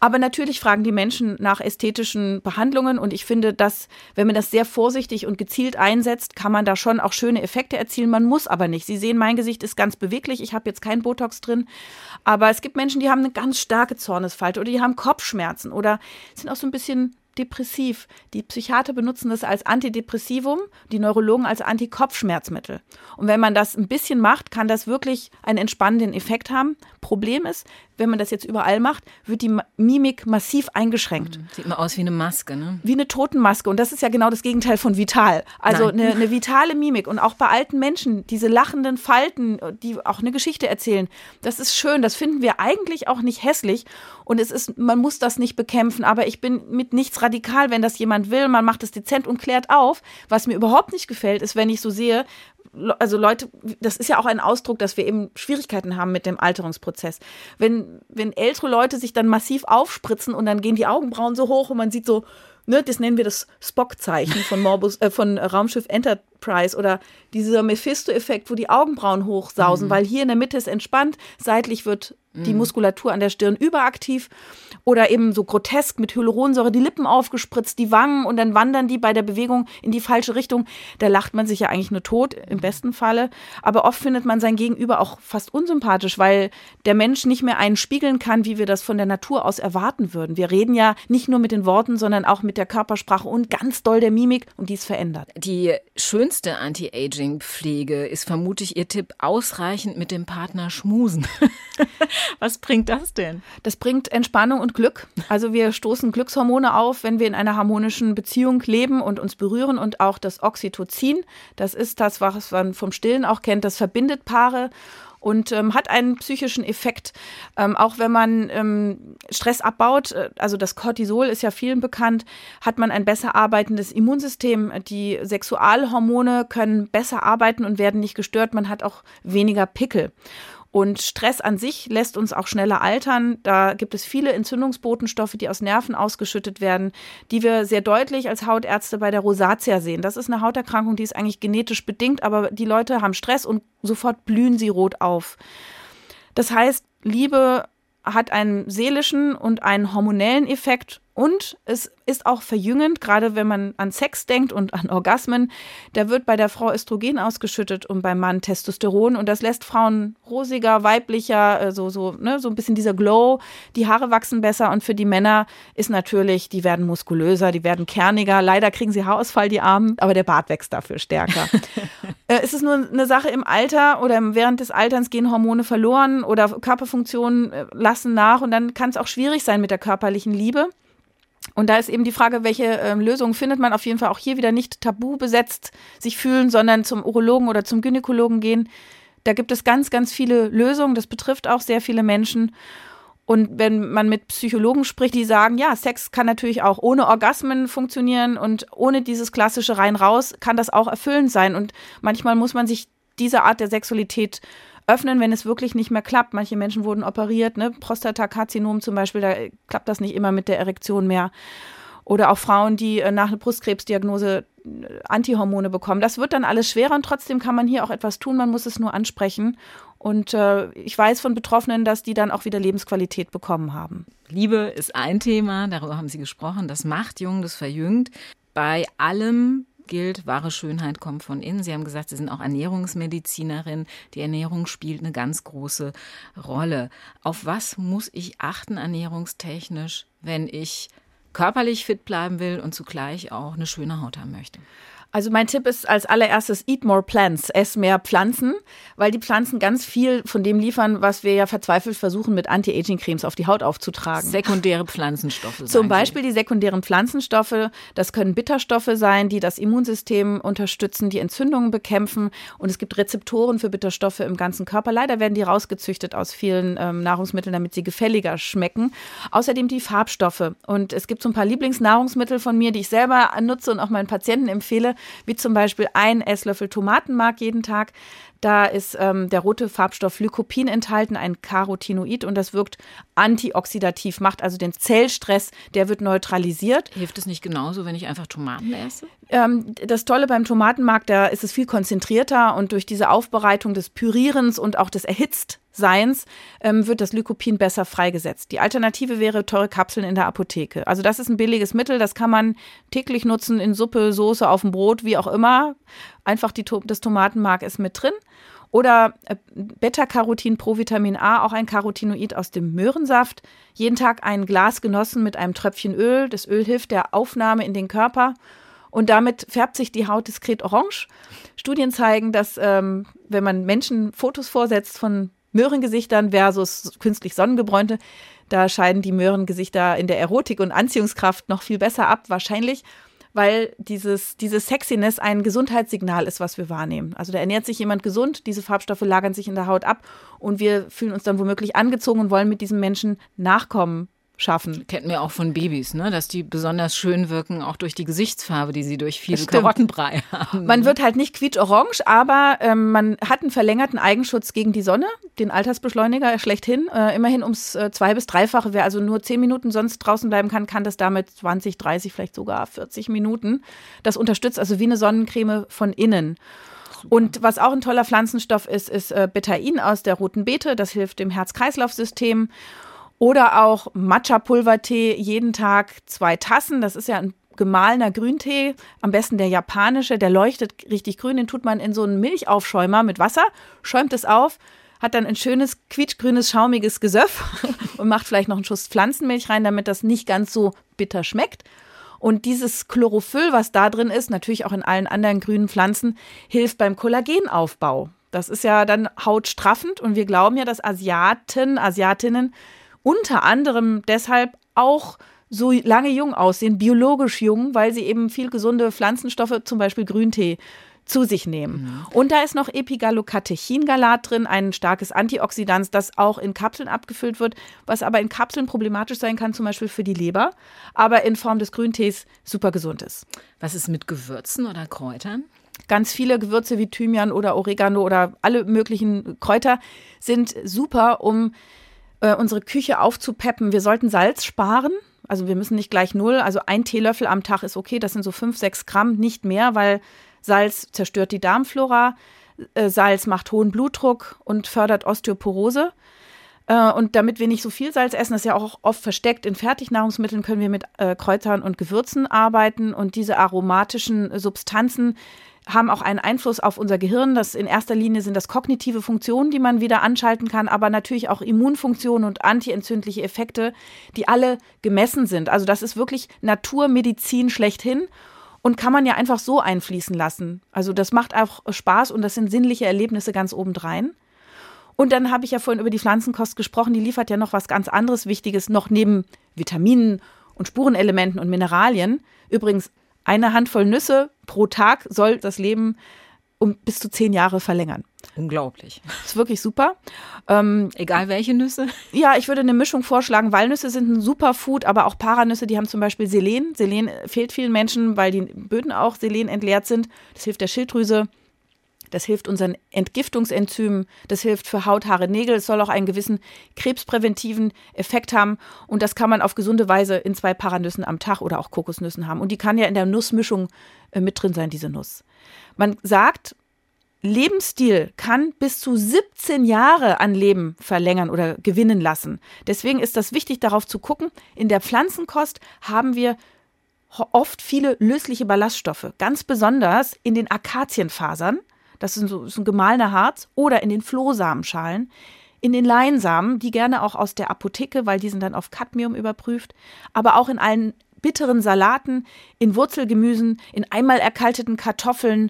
Aber natürlich fragen die Menschen nach ästhetischen Behandlungen und ich finde, dass, wenn man das sehr vorsichtig und gezielt einsetzt, kann man da schon auch schöne Effekte erzielen. Man muss aber nicht. Sie sehen, mein Gesicht ist ganz beweglich. Ich habe jetzt kein Botox drin. Aber es gibt Menschen, die haben eine ganz starke Zornesfalte oder die haben Kopfschmerzen oder sind auch so ein bisschen depressiv. Die Psychiater benutzen das als Antidepressivum, die Neurologen als Antikopfschmerzmittel. Und wenn man das ein bisschen macht, kann das wirklich einen entspannenden Effekt haben. Problem ist, wenn man das jetzt überall macht, wird die Mimik massiv eingeschränkt. Mhm. Sieht mal aus wie eine Maske, ne? Wie eine Totenmaske. Und das ist ja genau das Gegenteil von vital. Also eine, eine, vitale Mimik. Und auch bei alten Menschen, diese lachenden Falten, die auch eine Geschichte erzählen, das ist schön. Das finden wir eigentlich auch nicht hässlich. Und es ist, man muss das nicht bekämpfen. Aber ich bin mit nichts radikal, wenn das jemand will. Man macht es dezent und klärt auf. Was mir überhaupt nicht gefällt, ist, wenn ich so sehe, also Leute, das ist ja auch ein Ausdruck, dass wir eben Schwierigkeiten haben mit dem Alterungsprozess. Wenn, wenn ältere Leute sich dann massiv aufspritzen und dann gehen die Augenbrauen so hoch und man sieht so ne, das nennen wir das Spock-Zeichen von, Morbus, äh, von Raumschiff Enterprise oder dieser Mephisto-Effekt, wo die Augenbrauen hochsausen, mhm. weil hier in der Mitte ist entspannt, seitlich wird die mhm. Muskulatur an der Stirn überaktiv oder eben so grotesk mit Hyaluronsäure die Lippen aufgespritzt, die Wangen und dann wandern die bei der Bewegung in die falsche Richtung. Da lacht man sich ja eigentlich nur tot im besten Falle, aber oft findet man sein Gegenüber auch fast unsympathisch, weil der Mensch nicht mehr einen spiegeln kann, wie wir das von der Natur aus erwarten würden. Wir reden ja nicht nur mit den Worten, sondern auch mit der Körpersprache und ganz doll der Mimik und die ist verändert. Die schönste Anti-Aging-Pflege ist vermutlich Ihr Tipp, ausreichend mit dem Partner schmusen. [laughs] Was bringt das denn? Das bringt Entspannung und Glück. Also wir stoßen Glückshormone auf, wenn wir in einer harmonischen Beziehung leben und uns berühren und auch das Oxytocin, das ist das, was man vom Stillen auch kennt, das verbindet Paare und ähm, hat einen psychischen Effekt. Ähm, auch wenn man ähm, Stress abbaut, äh, also das Cortisol ist ja vielen bekannt, hat man ein besser arbeitendes Immunsystem. Die Sexualhormone können besser arbeiten und werden nicht gestört. Man hat auch weniger Pickel. Und Stress an sich lässt uns auch schneller altern. Da gibt es viele Entzündungsbotenstoffe, die aus Nerven ausgeschüttet werden, die wir sehr deutlich als Hautärzte bei der Rosatia sehen. Das ist eine Hauterkrankung, die ist eigentlich genetisch bedingt, aber die Leute haben Stress und sofort blühen sie rot auf. Das heißt, Liebe hat einen seelischen und einen hormonellen Effekt und es ist auch verjüngend, gerade wenn man an Sex denkt und an Orgasmen. Da wird bei der Frau Östrogen ausgeschüttet und beim Mann Testosteron. Und das lässt Frauen rosiger, weiblicher, äh, so, so, ne, so ein bisschen dieser Glow. Die Haare wachsen besser. Und für die Männer ist natürlich, die werden muskulöser, die werden kerniger. Leider kriegen sie Haarausfall, die Armen, aber der Bart wächst dafür stärker. [laughs] äh, ist es nur eine Sache im Alter oder während des Alterns gehen Hormone verloren oder Körperfunktionen äh, lassen nach. Und dann kann es auch schwierig sein mit der körperlichen Liebe. Und da ist eben die Frage, welche ähm, Lösung findet man auf jeden Fall auch hier wieder nicht tabu besetzt sich fühlen, sondern zum Urologen oder zum Gynäkologen gehen. Da gibt es ganz, ganz viele Lösungen. Das betrifft auch sehr viele Menschen. Und wenn man mit Psychologen spricht, die sagen, ja, Sex kann natürlich auch ohne Orgasmen funktionieren und ohne dieses klassische rein raus kann das auch erfüllend sein. Und manchmal muss man sich diese Art der Sexualität öffnen, wenn es wirklich nicht mehr klappt. Manche Menschen wurden operiert, ne? Prostatakarzinom zum Beispiel, da klappt das nicht immer mit der Erektion mehr. Oder auch Frauen, die äh, nach einer Brustkrebsdiagnose äh, Antihormone bekommen. Das wird dann alles schwerer und trotzdem kann man hier auch etwas tun. Man muss es nur ansprechen. Und äh, ich weiß von Betroffenen, dass die dann auch wieder Lebensqualität bekommen haben. Liebe ist ein Thema, darüber haben Sie gesprochen. Das macht jung, das verjüngt. Bei allem gilt, wahre Schönheit kommt von innen. Sie haben gesagt, Sie sind auch Ernährungsmedizinerin. Die Ernährung spielt eine ganz große Rolle. Auf was muss ich achten ernährungstechnisch, wenn ich körperlich fit bleiben will und zugleich auch eine schöne Haut haben möchte? Also mein Tipp ist als allererstes Eat More Plants, ess mehr Pflanzen, weil die Pflanzen ganz viel von dem liefern, was wir ja verzweifelt versuchen mit Anti-Aging-Cremes auf die Haut aufzutragen. Sekundäre Pflanzenstoffe. Zum Beispiel die sekundären Pflanzenstoffe. Das können Bitterstoffe sein, die das Immunsystem unterstützen, die Entzündungen bekämpfen. Und es gibt Rezeptoren für Bitterstoffe im ganzen Körper. Leider werden die rausgezüchtet aus vielen ähm, Nahrungsmitteln, damit sie gefälliger schmecken. Außerdem die Farbstoffe. Und es gibt so ein paar Lieblingsnahrungsmittel von mir, die ich selber nutze und auch meinen Patienten empfehle wie zum Beispiel ein Esslöffel Tomatenmark jeden Tag. Da ist ähm, der rote Farbstoff Lycopin enthalten, ein Carotinoid, und das wirkt antioxidativ, macht also den Zellstress, der wird neutralisiert. Hilft es nicht genauso, wenn ich einfach Tomaten esse? Ähm, das Tolle beim Tomatenmark, da ist es viel konzentrierter und durch diese Aufbereitung des Pürierens und auch des Erhitztseins ähm, wird das Lycopin besser freigesetzt. Die Alternative wäre teure Kapseln in der Apotheke. Also das ist ein billiges Mittel, das kann man täglich nutzen in Suppe, Soße, auf dem Brot, wie auch immer. Einfach die, das Tomatenmark ist mit drin. Oder äh, Beta-Carotin, Provitamin A, auch ein Carotinoid aus dem Möhrensaft. Jeden Tag ein Glas genossen mit einem Tröpfchen Öl. Das Öl hilft der Aufnahme in den Körper und damit färbt sich die Haut diskret orange. Studien zeigen, dass ähm, wenn man Menschen Fotos vorsetzt von Möhrengesichtern versus künstlich sonnengebräunte, da scheiden die Möhrengesichter in der Erotik und Anziehungskraft noch viel besser ab, wahrscheinlich, weil dieses, diese Sexiness ein Gesundheitssignal ist, was wir wahrnehmen. Also da ernährt sich jemand gesund, diese Farbstoffe lagern sich in der Haut ab und wir fühlen uns dann womöglich angezogen und wollen mit diesem Menschen nachkommen schaffen. Kennen wir auch von Babys, ne? dass die besonders schön wirken, auch durch die Gesichtsfarbe, die sie durch viel Karottenbrei [laughs] haben. Man wird halt nicht quietsch-orange, aber ähm, man hat einen verlängerten Eigenschutz gegen die Sonne, den Altersbeschleuniger schlechthin. Äh, immerhin ums äh, zwei- bis dreifache. Wer also nur zehn Minuten sonst draußen bleiben kann, kann das damit 20, 30, vielleicht sogar 40 Minuten. Das unterstützt also wie eine Sonnencreme von innen. Und was auch ein toller Pflanzenstoff ist, ist äh, Betain aus der roten Beete. Das hilft dem Herz-Kreislauf-System. Oder auch Matcha-Pulvertee, jeden Tag zwei Tassen. Das ist ja ein gemahlener Grüntee, am besten der japanische, der leuchtet richtig grün. Den tut man in so einen Milchaufschäumer mit Wasser, schäumt es auf, hat dann ein schönes quietschgrünes, schaumiges Gesöff [laughs] und macht vielleicht noch einen Schuss Pflanzenmilch rein, damit das nicht ganz so bitter schmeckt. Und dieses Chlorophyll, was da drin ist, natürlich auch in allen anderen grünen Pflanzen, hilft beim Kollagenaufbau. Das ist ja dann hautstraffend und wir glauben ja, dass Asiaten, Asiatinnen unter anderem deshalb auch so lange jung aussehen, biologisch jung, weil sie eben viel gesunde Pflanzenstoffe, zum Beispiel Grüntee, zu sich nehmen. Mhm. Und da ist noch Epigallocatechingalat drin, ein starkes Antioxidant, das auch in Kapseln abgefüllt wird, was aber in Kapseln problematisch sein kann, zum Beispiel für die Leber, aber in Form des Grüntees super gesund ist. Was ist mit Gewürzen oder Kräutern? Ganz viele Gewürze wie Thymian oder Oregano oder alle möglichen Kräuter sind super, um äh, unsere Küche aufzupeppen. Wir sollten Salz sparen. Also wir müssen nicht gleich null. Also ein Teelöffel am Tag ist okay. Das sind so fünf, sechs Gramm, nicht mehr, weil Salz zerstört die Darmflora. Äh, Salz macht hohen Blutdruck und fördert Osteoporose. Äh, und damit wir nicht so viel Salz essen, das ist ja auch oft versteckt in Fertignahrungsmitteln, können wir mit äh, Kräutern und Gewürzen arbeiten. Und diese aromatischen Substanzen haben auch einen Einfluss auf unser Gehirn. Das in erster Linie sind das kognitive Funktionen, die man wieder anschalten kann, aber natürlich auch Immunfunktionen und antientzündliche Effekte, die alle gemessen sind. Also das ist wirklich Naturmedizin schlechthin und kann man ja einfach so einfließen lassen. Also das macht auch Spaß und das sind sinnliche Erlebnisse ganz obendrein. Und dann habe ich ja vorhin über die Pflanzenkost gesprochen, die liefert ja noch was ganz anderes Wichtiges, noch neben Vitaminen und Spurenelementen und Mineralien. Übrigens eine Handvoll Nüsse pro Tag soll das Leben um bis zu zehn Jahre verlängern. Unglaublich. Das ist wirklich super. Ähm, Egal welche Nüsse? Ja, ich würde eine Mischung vorschlagen. Walnüsse sind ein super Food, aber auch Paranüsse, die haben zum Beispiel Selen. Selen fehlt vielen Menschen, weil die Böden auch Selen entleert sind. Das hilft der Schilddrüse. Das hilft unseren Entgiftungsenzymen, das hilft für Haut, Haare, Nägel. Es soll auch einen gewissen krebspräventiven Effekt haben. Und das kann man auf gesunde Weise in zwei Paranüssen am Tag oder auch Kokosnüssen haben. Und die kann ja in der Nussmischung äh, mit drin sein, diese Nuss. Man sagt, Lebensstil kann bis zu 17 Jahre an Leben verlängern oder gewinnen lassen. Deswegen ist das wichtig, darauf zu gucken. In der Pflanzenkost haben wir oft viele lösliche Ballaststoffe, ganz besonders in den Akazienfasern das ist, so, ein gemahlener Harz, oder in den Flohsamenschalen, in den Leinsamen, die gerne auch aus der Apotheke, weil die sind dann auf Cadmium überprüft, aber auch in allen bitteren Salaten, in Wurzelgemüsen, in einmal erkalteten Kartoffeln,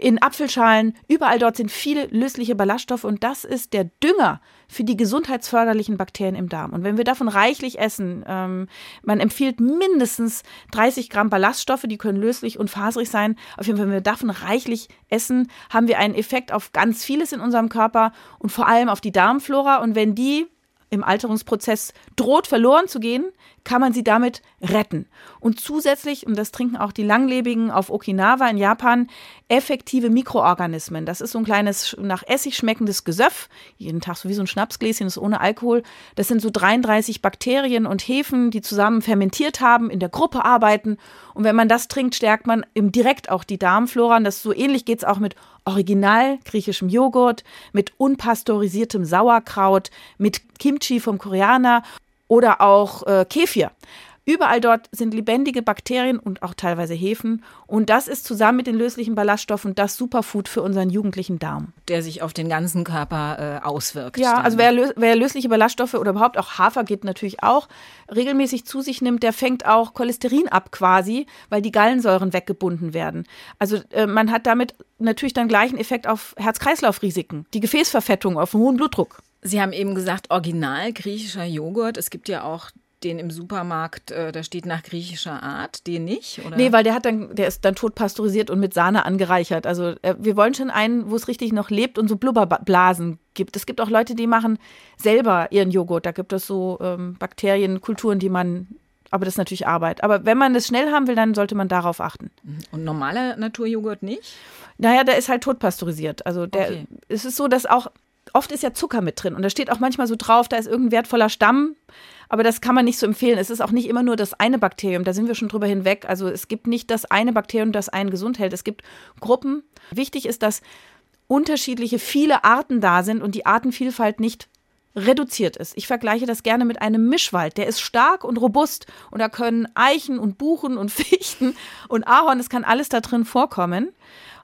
in Apfelschalen, überall dort sind viele lösliche Ballaststoffe und das ist der Dünger für die gesundheitsförderlichen Bakterien im Darm. Und wenn wir davon reichlich essen, ähm, man empfiehlt mindestens 30 Gramm Ballaststoffe, die können löslich und faserig sein. Auf jeden Fall, wenn wir davon reichlich essen, haben wir einen Effekt auf ganz vieles in unserem Körper und vor allem auf die Darmflora. Und wenn die im Alterungsprozess droht verloren zu gehen, kann man sie damit retten. Und zusätzlich, und das trinken auch die Langlebigen auf Okinawa in Japan, effektive Mikroorganismen. Das ist so ein kleines nach Essig schmeckendes Gesöff, jeden Tag so wie so ein Schnapsgläschen, ist ohne Alkohol. Das sind so 33 Bakterien und Hefen, die zusammen fermentiert haben, in der Gruppe arbeiten. Und wenn man das trinkt, stärkt man direkt auch die Darmflora. Und das so ähnlich geht es auch mit original griechischem Joghurt, mit unpasteurisiertem Sauerkraut, mit Kimchi vom Koreaner oder auch äh, Kefir. Überall dort sind lebendige Bakterien und auch teilweise Hefen. Und das ist zusammen mit den löslichen Ballaststoffen das Superfood für unseren jugendlichen Darm. Der sich auf den ganzen Körper äh, auswirkt. Ja, dann. also wer, wer, lösliche Ballaststoffe oder überhaupt auch Hafer geht natürlich auch, regelmäßig zu sich nimmt, der fängt auch Cholesterin ab quasi, weil die Gallensäuren weggebunden werden. Also äh, man hat damit natürlich dann gleichen Effekt auf Herz-Kreislauf-Risiken, die Gefäßverfettung, auf hohen Blutdruck. Sie haben eben gesagt, original griechischer Joghurt. Es gibt ja auch den im Supermarkt, äh, da steht nach griechischer Art, den nicht? Oder? Nee, weil der hat dann, der ist dann tot pasteurisiert und mit Sahne angereichert. Also äh, wir wollen schon einen, wo es richtig noch lebt und so Blubberblasen gibt. Es gibt auch Leute, die machen selber ihren Joghurt. Da gibt es so ähm, Bakterienkulturen, die man aber das ist natürlich Arbeit. Aber wenn man das schnell haben will, dann sollte man darauf achten. Und normaler Naturjoghurt nicht? Naja, der ist halt totpasteurisiert. Also der, okay. es ist so, dass auch, oft ist ja Zucker mit drin. Und da steht auch manchmal so drauf, da ist irgendein wertvoller Stamm. Aber das kann man nicht so empfehlen. Es ist auch nicht immer nur das eine Bakterium, da sind wir schon drüber hinweg. Also es gibt nicht das eine Bakterium, das einen gesund hält. Es gibt Gruppen. Wichtig ist, dass unterschiedliche, viele Arten da sind und die Artenvielfalt nicht reduziert ist. Ich vergleiche das gerne mit einem Mischwald. Der ist stark und robust und da können Eichen und Buchen und [laughs] Fichten und Ahorn, es kann alles da drin vorkommen.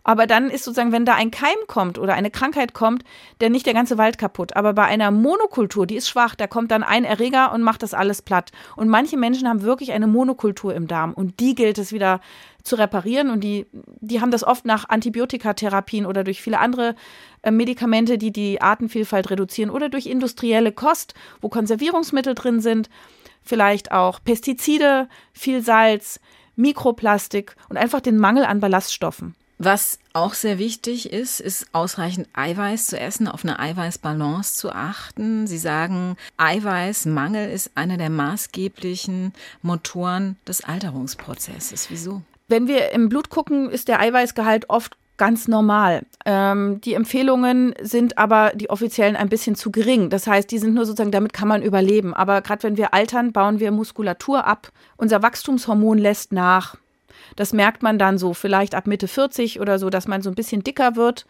Aber dann ist sozusagen, wenn da ein Keim kommt oder eine Krankheit kommt, der nicht der ganze Wald kaputt. Aber bei einer Monokultur, die ist schwach, da kommt dann ein Erreger und macht das alles platt. Und manche Menschen haben wirklich eine Monokultur im Darm und die gilt es wieder zu reparieren und die, die haben das oft nach Antibiotikatherapien oder durch viele andere äh, Medikamente, die die Artenvielfalt reduzieren oder durch industrielle Kost, wo Konservierungsmittel drin sind, vielleicht auch Pestizide, viel Salz, Mikroplastik und einfach den Mangel an Ballaststoffen. Was auch sehr wichtig ist, ist ausreichend Eiweiß zu essen, auf eine Eiweißbalance zu achten. Sie sagen, Eiweißmangel ist einer der maßgeblichen Motoren des Alterungsprozesses. Wieso? Wenn wir im Blut gucken, ist der Eiweißgehalt oft ganz normal. Ähm, die Empfehlungen sind aber die offiziellen ein bisschen zu gering. Das heißt, die sind nur sozusagen, damit kann man überleben. Aber gerade wenn wir altern, bauen wir Muskulatur ab. Unser Wachstumshormon lässt nach. Das merkt man dann so vielleicht ab Mitte 40 oder so, dass man so ein bisschen dicker wird.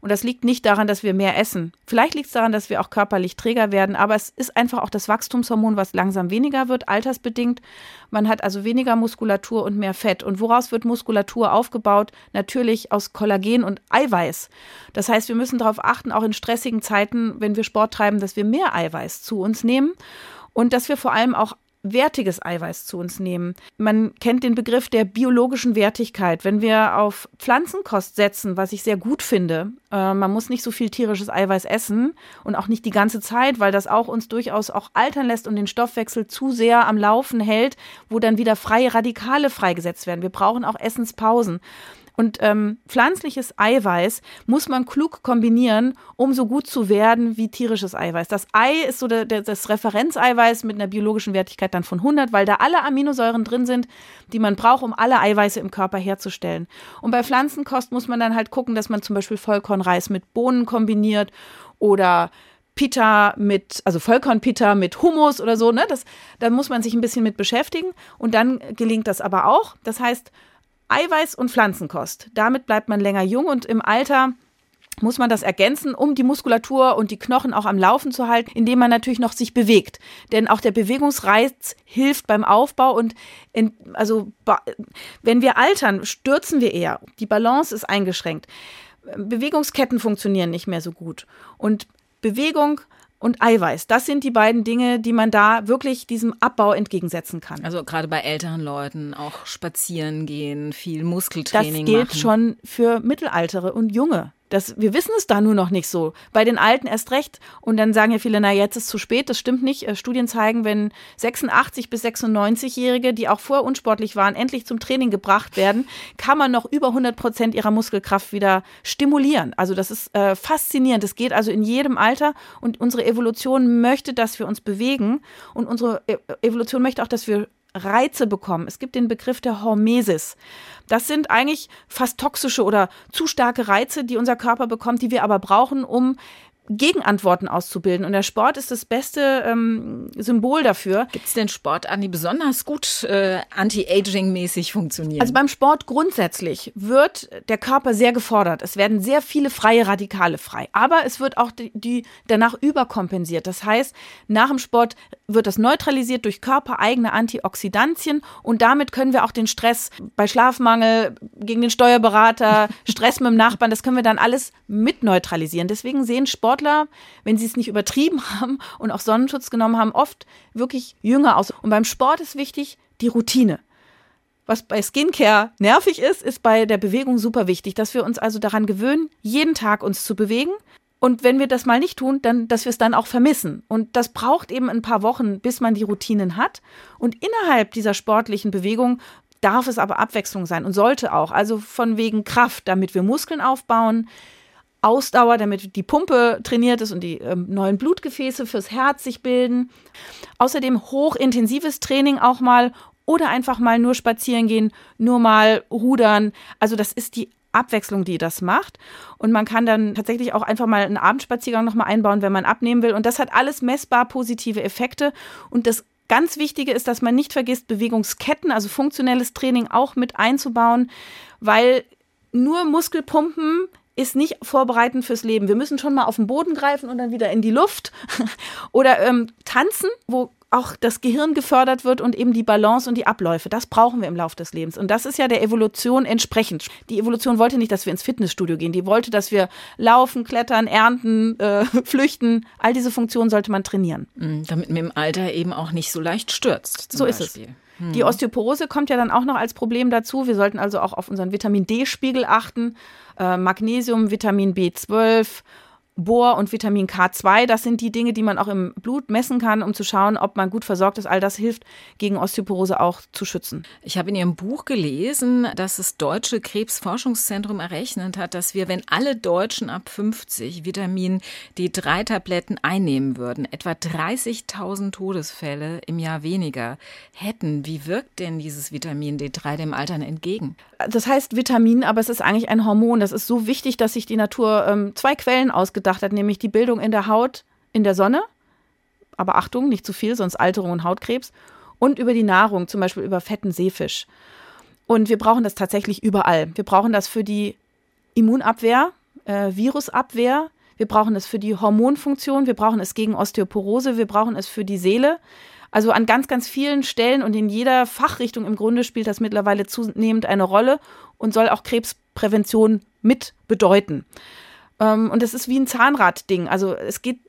Und das liegt nicht daran, dass wir mehr essen. Vielleicht liegt es daran, dass wir auch körperlich träger werden, aber es ist einfach auch das Wachstumshormon, was langsam weniger wird, altersbedingt. Man hat also weniger Muskulatur und mehr Fett. Und woraus wird Muskulatur aufgebaut? Natürlich aus Kollagen und Eiweiß. Das heißt, wir müssen darauf achten, auch in stressigen Zeiten, wenn wir Sport treiben, dass wir mehr Eiweiß zu uns nehmen und dass wir vor allem auch wertiges Eiweiß zu uns nehmen. Man kennt den Begriff der biologischen Wertigkeit. Wenn wir auf Pflanzenkost setzen, was ich sehr gut finde, äh, man muss nicht so viel tierisches Eiweiß essen und auch nicht die ganze Zeit, weil das auch uns durchaus auch altern lässt und den Stoffwechsel zu sehr am Laufen hält, wo dann wieder freie Radikale freigesetzt werden. Wir brauchen auch Essenspausen. Und ähm, pflanzliches Eiweiß muss man klug kombinieren, um so gut zu werden wie tierisches Eiweiß. Das Ei ist so der, der, das Referenzeiweiß mit einer biologischen Wertigkeit dann von 100, weil da alle Aminosäuren drin sind, die man braucht, um alle Eiweiße im Körper herzustellen. Und bei Pflanzenkost muss man dann halt gucken, dass man zum Beispiel Vollkornreis mit Bohnen kombiniert oder Pita mit, also Vollkornpita mit Hummus oder so, ne? Das, da muss man sich ein bisschen mit beschäftigen und dann gelingt das aber auch. Das heißt, Eiweiß und Pflanzenkost. Damit bleibt man länger jung und im Alter muss man das ergänzen, um die Muskulatur und die Knochen auch am Laufen zu halten, indem man natürlich noch sich bewegt. Denn auch der Bewegungsreiz hilft beim Aufbau und in, also wenn wir altern, stürzen wir eher. Die Balance ist eingeschränkt. Bewegungsketten funktionieren nicht mehr so gut. Und Bewegung und Eiweiß. Das sind die beiden Dinge, die man da wirklich diesem Abbau entgegensetzen kann. Also gerade bei älteren Leuten auch spazieren gehen, viel Muskeltraining Das gilt machen. schon für Mittelaltere und Junge. Das, wir wissen es da nur noch nicht so. Bei den Alten erst recht. Und dann sagen ja viele, na, jetzt ist zu spät. Das stimmt nicht. Äh, Studien zeigen, wenn 86 bis 96-Jährige, die auch vorher unsportlich waren, endlich zum Training gebracht werden, kann man noch über 100 Prozent ihrer Muskelkraft wieder stimulieren. Also das ist äh, faszinierend. Das geht also in jedem Alter. Und unsere Evolution möchte, dass wir uns bewegen. Und unsere e-, Evolution möchte auch, dass wir Reize bekommen. Es gibt den Begriff der Hormesis. Das sind eigentlich fast toxische oder zu starke Reize, die unser Körper bekommt, die wir aber brauchen, um Gegenantworten auszubilden. Und der Sport ist das beste ähm, Symbol dafür. Gibt es denn Sportarten, die besonders gut äh, anti-aging-mäßig funktionieren? Also beim Sport grundsätzlich wird der Körper sehr gefordert. Es werden sehr viele freie Radikale frei. Aber es wird auch die, die danach überkompensiert. Das heißt, nach dem Sport wird das neutralisiert durch körpereigene Antioxidantien und damit können wir auch den Stress bei Schlafmangel gegen den Steuerberater, [laughs] Stress mit dem Nachbarn, das können wir dann alles mit neutralisieren. Deswegen sehen Sport Sportler, wenn sie es nicht übertrieben [laughs] haben und auch Sonnenschutz genommen haben, oft wirklich jünger aus. Und beim Sport ist wichtig die Routine. Was bei Skincare nervig ist, ist bei der Bewegung super wichtig, dass wir uns also daran gewöhnen, jeden Tag uns zu bewegen. Und wenn wir das mal nicht tun, dann, dass wir es dann auch vermissen. Und das braucht eben ein paar Wochen, bis man die Routinen hat. Und innerhalb dieser sportlichen Bewegung darf es aber Abwechslung sein und sollte auch. Also von wegen Kraft, damit wir Muskeln aufbauen, Ausdauer, damit die Pumpe trainiert ist und die ähm, neuen Blutgefäße fürs Herz sich bilden. Außerdem hochintensives Training auch mal oder einfach mal nur spazieren gehen, nur mal rudern. Also das ist die Abwechslung, die das macht. Und man kann dann tatsächlich auch einfach mal einen Abendspaziergang nochmal einbauen, wenn man abnehmen will. Und das hat alles messbar positive Effekte. Und das ganz Wichtige ist, dass man nicht vergisst, Bewegungsketten, also funktionelles Training auch mit einzubauen, weil nur Muskelpumpen ist nicht vorbereitend fürs Leben. Wir müssen schon mal auf den Boden greifen und dann wieder in die Luft. [laughs] Oder ähm, tanzen, wo auch das Gehirn gefördert wird und eben die Balance und die Abläufe. Das brauchen wir im Laufe des Lebens. Und das ist ja der Evolution entsprechend. Die Evolution wollte nicht, dass wir ins Fitnessstudio gehen. Die wollte, dass wir laufen, klettern, ernten, äh, [laughs] flüchten. All diese Funktionen sollte man trainieren. Mm, damit man im Alter eben auch nicht so leicht stürzt. so Beispiel. ist es. Hm. Die Osteoporose kommt ja dann auch noch als Problem dazu. Wir sollten also auch auf unseren Vitamin D-Spiegel achten. Äh, Magnesium, Vitamin B12 Bohr und Vitamin K2, das sind die Dinge, die man auch im Blut messen kann, um zu schauen, ob man gut versorgt ist. All das hilft, gegen Osteoporose auch zu schützen. Ich habe in Ihrem Buch gelesen, dass das Deutsche Krebsforschungszentrum errechnet hat, dass wir, wenn alle Deutschen ab 50 Vitamin D3-Tabletten einnehmen würden, etwa 30.000 Todesfälle im Jahr weniger hätten. Wie wirkt denn dieses Vitamin D3 dem Altern entgegen? Das heißt Vitamin, aber es ist eigentlich ein Hormon. Das ist so wichtig, dass sich die Natur ähm, zwei Quellen ausgedacht gedacht hat, nämlich die Bildung in der Haut in der Sonne. Aber Achtung, nicht zu viel, sonst Alterung und Hautkrebs. Und über die Nahrung, zum Beispiel über fetten Seefisch. Und wir brauchen das tatsächlich überall. Wir brauchen das für die Immunabwehr, äh, Virusabwehr. Wir brauchen es für die Hormonfunktion. Wir brauchen es gegen Osteoporose. Wir brauchen es für die Seele. Also an ganz, ganz vielen Stellen und in jeder Fachrichtung im Grunde spielt das mittlerweile zunehmend eine Rolle und soll auch Krebsprävention mit bedeuten. Ähm, und das ist wie ein Zahnradding. Also es geht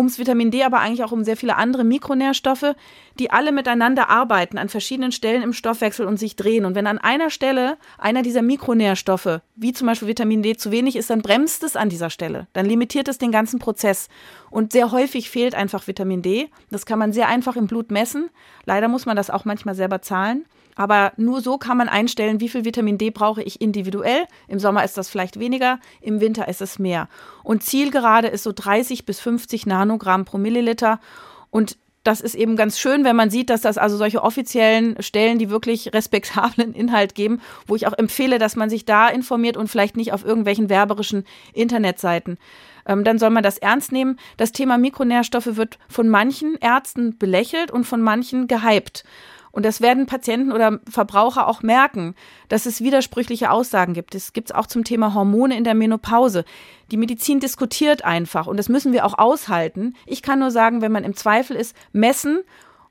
ums Vitamin D, aber eigentlich auch um sehr viele andere Mikronährstoffe, die alle miteinander arbeiten an verschiedenen Stellen im Stoffwechsel und sich drehen. Und wenn an einer Stelle einer dieser Mikronährstoffe, wie zum Beispiel Vitamin D, zu wenig ist, dann bremst es an dieser Stelle. Dann limitiert es den ganzen Prozess. Und sehr häufig fehlt einfach Vitamin D. Das kann man sehr einfach im Blut messen. Leider muss man das auch manchmal selber zahlen. Aber nur so kann man einstellen, wie viel Vitamin D brauche ich individuell. Im Sommer ist das vielleicht weniger, im Winter ist es mehr. Und Zielgerade ist so 30 bis 50 Nanogramm pro Milliliter. Und das ist eben ganz schön, wenn man sieht, dass das also solche offiziellen Stellen, die wirklich respektablen Inhalt geben, wo ich auch empfehle, dass man sich da informiert und vielleicht nicht auf irgendwelchen werberischen Internetseiten. Ähm, dann soll man das ernst nehmen. Das Thema Mikronährstoffe wird von manchen Ärzten belächelt und von manchen gehypt. Und das werden Patienten oder Verbraucher auch merken, dass es widersprüchliche Aussagen gibt. Das gibt es auch zum Thema Hormone in der Menopause. Die Medizin diskutiert einfach und das müssen wir auch aushalten. Ich kann nur sagen, wenn man im Zweifel ist, messen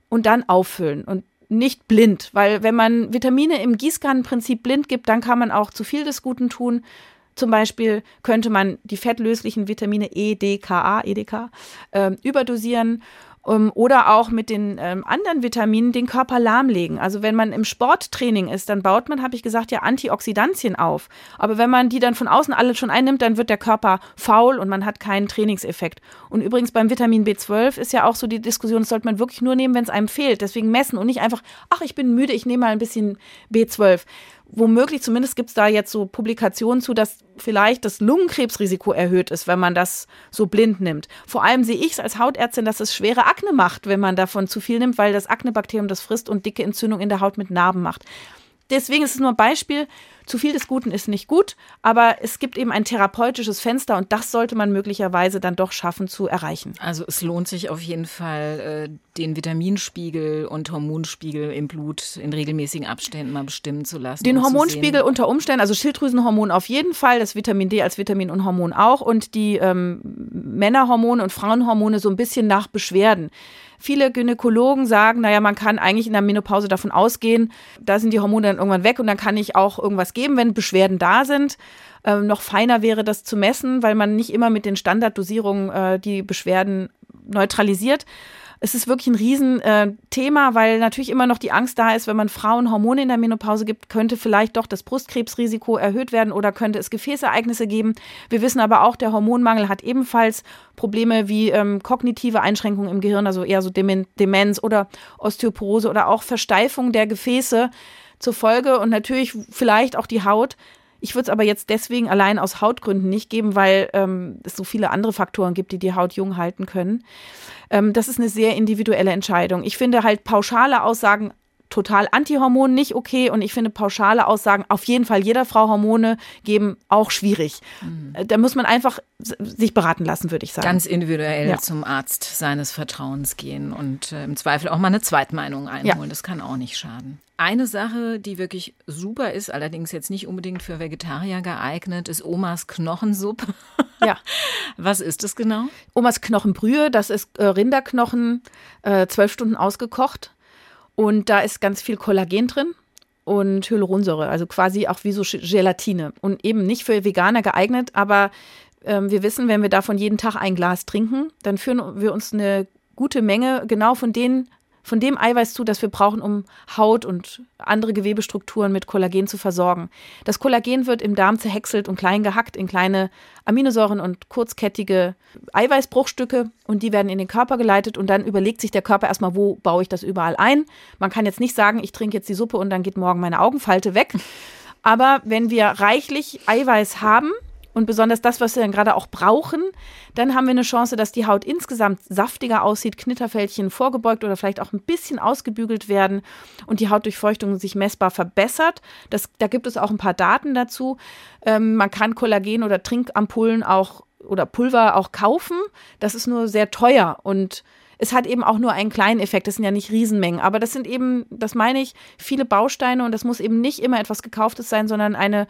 und dann auffüllen und nicht blind, weil wenn man Vitamine im Gießkannenprinzip blind gibt, dann kann man auch zu viel des Guten tun. Zum Beispiel könnte man die fettlöslichen Vitamine E, D, K, A, EDK äh, überdosieren ähm, oder auch mit den ähm, anderen Vitaminen den Körper lahmlegen. Also wenn man im Sporttraining ist, dann baut man, habe ich gesagt, ja Antioxidantien auf. Aber wenn man die dann von außen alle schon einnimmt, dann wird der Körper faul und man hat keinen Trainingseffekt. Und übrigens beim Vitamin B12 ist ja auch so die Diskussion, das sollte man wirklich nur nehmen, wenn es einem fehlt. Deswegen messen und nicht einfach, ach, ich bin müde, ich nehme mal ein bisschen B12 womöglich, zumindest gibt es da jetzt so Publikationen zu, dass vielleicht das Lungenkrebsrisiko erhöht ist, wenn man das so blind nimmt. Vor allem sehe ich es als Hautärztin, dass es schwere Akne macht, wenn man davon zu viel nimmt, weil das Aknebakterium das frisst und dicke Entzündung in der Haut mit Narben macht. Deswegen ist es nur ein Beispiel. Zu viel des Guten ist nicht gut, aber es gibt eben ein therapeutisches Fenster und das sollte man möglicherweise dann doch schaffen zu erreichen. Also es lohnt sich auf jeden Fall, äh, den Vitaminspiegel und Hormonspiegel im Blut in regelmäßigen Abständen mal bestimmen zu lassen. Den Hormonspiegel unter Umständen, also Schilddrüsenhormon auf jeden Fall, das Vitamin D als Vitamin und Hormon auch und die ähm, Männerhormone und Frauenhormone so ein bisschen nach Beschwerden. Viele Gynäkologen sagen, naja, man kann eigentlich in der Menopause davon ausgehen, da sind die Hormone dann irgendwann weg und dann kann ich auch irgendwas geben, wenn Beschwerden da sind. Ähm, noch feiner wäre das zu messen, weil man nicht immer mit den Standarddosierungen äh, die Beschwerden neutralisiert. Es ist wirklich ein Riesenthema, äh, weil natürlich immer noch die Angst da ist, wenn man Frauen Hormone in der Menopause gibt, könnte vielleicht doch das Brustkrebsrisiko erhöht werden oder könnte es Gefäßereignisse geben. Wir wissen aber auch, der Hormonmangel hat ebenfalls Probleme wie ähm, kognitive Einschränkungen im Gehirn, also eher so Demenz oder Osteoporose oder auch Versteifung der Gefäße zur Folge und natürlich vielleicht auch die Haut. Ich würde es aber jetzt deswegen allein aus Hautgründen nicht geben, weil ähm, es so viele andere Faktoren gibt, die die Haut jung halten können. Ähm, das ist eine sehr individuelle Entscheidung. Ich finde halt pauschale Aussagen total Antihormon nicht okay und ich finde pauschale Aussagen auf jeden Fall jeder Frau Hormone geben auch schwierig. Mhm. Da muss man einfach sich beraten lassen, würde ich sagen. Ganz individuell ja. zum Arzt seines Vertrauens gehen und äh, im Zweifel auch mal eine Zweitmeinung einholen. Ja. Das kann auch nicht schaden. Eine Sache, die wirklich super ist, allerdings jetzt nicht unbedingt für Vegetarier geeignet, ist Omas Knochensuppe. [laughs] Ja. Was ist das genau? Omas Knochenbrühe, das ist äh, Rinderknochen, äh, zwölf Stunden ausgekocht. Und da ist ganz viel Kollagen drin und Hyaluronsäure, also quasi auch wie so Gelatine. Und eben nicht für Veganer geeignet, aber ähm, wir wissen, wenn wir davon jeden Tag ein Glas trinken, dann führen wir uns eine gute Menge genau von den von dem Eiweiß zu, das wir brauchen, um Haut und andere Gewebestrukturen mit Kollagen zu versorgen. Das Kollagen wird im Darm zerhäckselt und klein gehackt in kleine Aminosäuren und kurzkettige Eiweißbruchstücke und die werden in den Körper geleitet und dann überlegt sich der Körper erstmal, wo baue ich das überall ein. Man kann jetzt nicht sagen, ich trinke jetzt die Suppe und dann geht morgen meine Augenfalte weg. Aber wenn wir reichlich Eiweiß haben, und besonders das, was wir dann gerade auch brauchen, dann haben wir eine Chance, dass die Haut insgesamt saftiger aussieht, Knitterfältchen vorgebeugt oder vielleicht auch ein bisschen ausgebügelt werden und die Hautdurchfeuchtung sich messbar verbessert. Das, da gibt es auch ein paar Daten dazu. Ähm, man kann Kollagen oder Trinkampullen auch oder Pulver auch kaufen. Das ist nur sehr teuer und es hat eben auch nur einen kleinen Effekt. Das sind ja nicht Riesenmengen, aber das sind eben, das meine ich, viele Bausteine und das muss eben nicht immer etwas Gekauftes sein, sondern eine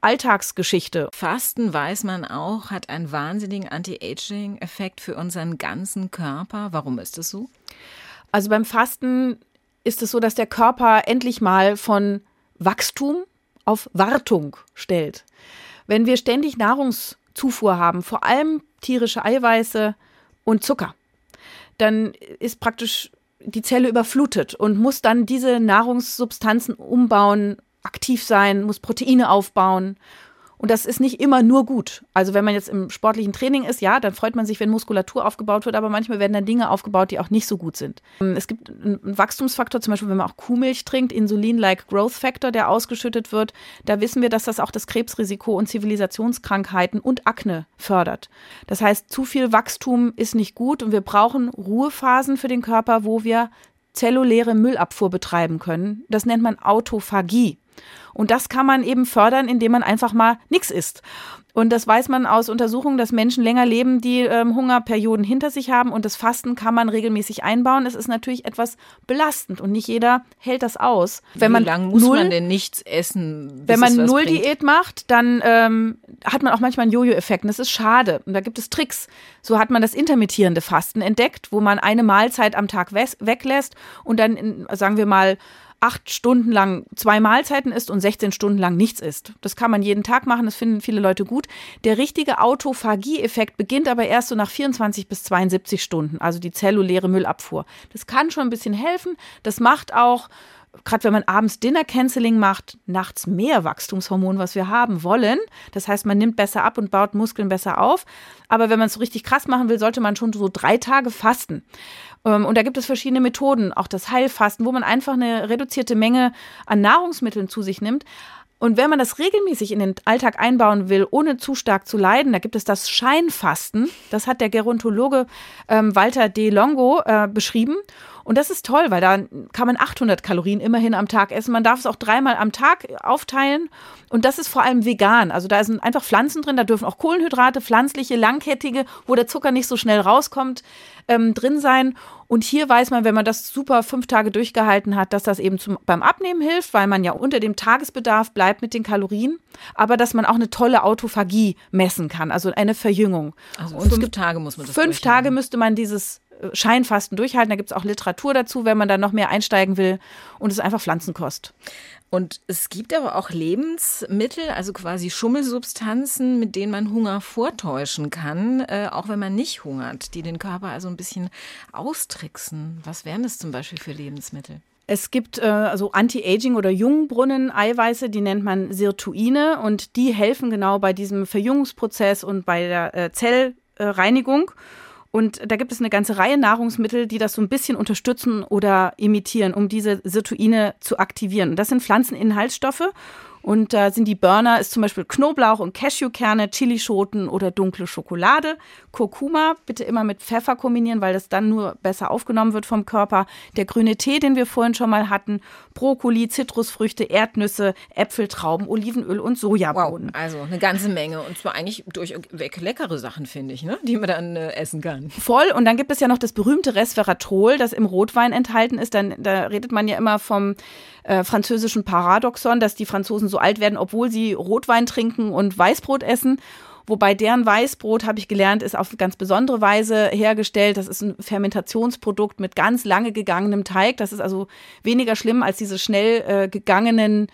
Alltagsgeschichte. Fasten, weiß man auch, hat einen wahnsinnigen Anti-Aging-Effekt für unseren ganzen Körper. Warum ist das so? Also beim Fasten ist es so, dass der Körper endlich mal von Wachstum auf Wartung stellt. Wenn wir ständig Nahrungszufuhr haben, vor allem tierische Eiweiße und Zucker, dann ist praktisch die Zelle überflutet und muss dann diese Nahrungssubstanzen umbauen aktiv sein, muss Proteine aufbauen. Und das ist nicht immer nur gut. Also wenn man jetzt im sportlichen Training ist, ja, dann freut man sich, wenn Muskulatur aufgebaut wird, aber manchmal werden dann Dinge aufgebaut, die auch nicht so gut sind. Es gibt einen Wachstumsfaktor, zum Beispiel wenn man auch Kuhmilch trinkt, Insulin-like Growth Factor, der ausgeschüttet wird. Da wissen wir, dass das auch das Krebsrisiko und Zivilisationskrankheiten und Akne fördert. Das heißt, zu viel Wachstum ist nicht gut und wir brauchen Ruhephasen für den Körper, wo wir zelluläre Müllabfuhr betreiben können. Das nennt man Autophagie. Und das kann man eben fördern, indem man einfach mal nichts isst. Und das weiß man aus Untersuchungen, dass Menschen länger leben, die ähm, Hungerperioden hinter sich haben. Und das Fasten kann man regelmäßig einbauen. Es ist natürlich etwas belastend und nicht jeder hält das aus. Wenn Wie lange muss null, man denn nichts essen? Wenn man null bringt? Diät macht, dann ähm, hat man auch manchmal einen Jojo-Effekt. Und das ist schade. Und da gibt es Tricks. So hat man das intermittierende Fasten entdeckt, wo man eine Mahlzeit am Tag weglässt und dann, in, sagen wir mal, acht Stunden lang zwei Mahlzeiten isst und 16 Stunden lang nichts isst. Das kann man jeden Tag machen, das finden viele Leute gut. Der richtige Autophagie-Effekt beginnt aber erst so nach 24 bis 72 Stunden, also die zelluläre Müllabfuhr. Das kann schon ein bisschen helfen. Das macht auch gerade wenn man abends Dinner Canceling macht, nachts mehr Wachstumshormon, was wir haben wollen. Das heißt, man nimmt besser ab und baut Muskeln besser auf. Aber wenn man es so richtig krass machen will, sollte man schon so drei Tage fasten. Ähm, und da gibt es verschiedene Methoden, auch das Heilfasten, wo man einfach eine reduzierte Menge an Nahrungsmitteln zu sich nimmt. Und wenn man das regelmäßig in den Alltag einbauen will, ohne zu stark zu leiden, da gibt es das Scheinfasten. Das hat der Gerontologe ähm, Walter D. Longo äh, beschrieben. Und das ist toll, weil da kann man 800 Kalorien immerhin am Tag essen. Man darf es auch dreimal am Tag aufteilen. Und das ist vor allem vegan. Also da sind einfach Pflanzen drin. Da dürfen auch Kohlenhydrate, pflanzliche, langkettige, wo der Zucker nicht so schnell rauskommt, ähm, drin sein. Und hier weiß man, wenn man das super fünf Tage durchgehalten hat, dass das eben zum, beim Abnehmen hilft, weil man ja unter dem Tagesbedarf bleibt mit den Kalorien, aber dass man auch eine tolle Autophagie messen kann, also eine Verjüngung. Also fünf Tage muss man das Fünf Tage müsste man dieses Scheinfasten durchhalten. Da gibt es auch Literatur dazu, wenn man da noch mehr einsteigen will. Und es ist einfach Pflanzenkost. Und es gibt aber auch Lebensmittel, also quasi Schummelsubstanzen, mit denen man Hunger vortäuschen kann, äh, auch wenn man nicht hungert, die den Körper also ein bisschen austricksen. Was wären das zum Beispiel für Lebensmittel? Es gibt äh, also Anti-Aging oder Jungbrunnen-Eiweiße, die nennt man Sirtuine und die helfen genau bei diesem Verjüngungsprozess und bei der äh, Zellreinigung. Und da gibt es eine ganze Reihe Nahrungsmittel, die das so ein bisschen unterstützen oder imitieren, um diese Sirtuine zu aktivieren. Das sind Pflanzeninhaltsstoffe. Und da sind die Burner, ist zum Beispiel Knoblauch und Cashewkerne, Chilischoten oder dunkle Schokolade. Kurkuma bitte immer mit Pfeffer kombinieren, weil das dann nur besser aufgenommen wird vom Körper. Der grüne Tee, den wir vorhin schon mal hatten. Brokkoli, Zitrusfrüchte, Erdnüsse, Äpfel, Trauben, Olivenöl und Sojabohnen. Wow, also eine ganze Menge. Und zwar eigentlich durchweg leckere Sachen, finde ich, ne? die man dann äh, essen kann. Voll. Und dann gibt es ja noch das berühmte Resveratrol, das im Rotwein enthalten ist. Dann, da redet man ja immer vom äh, französischen Paradoxon, dass die Franzosen so alt werden, obwohl sie Rotwein trinken und Weißbrot essen. Wobei deren Weißbrot, habe ich gelernt, ist auf ganz besondere Weise hergestellt. Das ist ein Fermentationsprodukt mit ganz lange gegangenem Teig. Das ist also weniger schlimm als diese schnell äh, gegangenen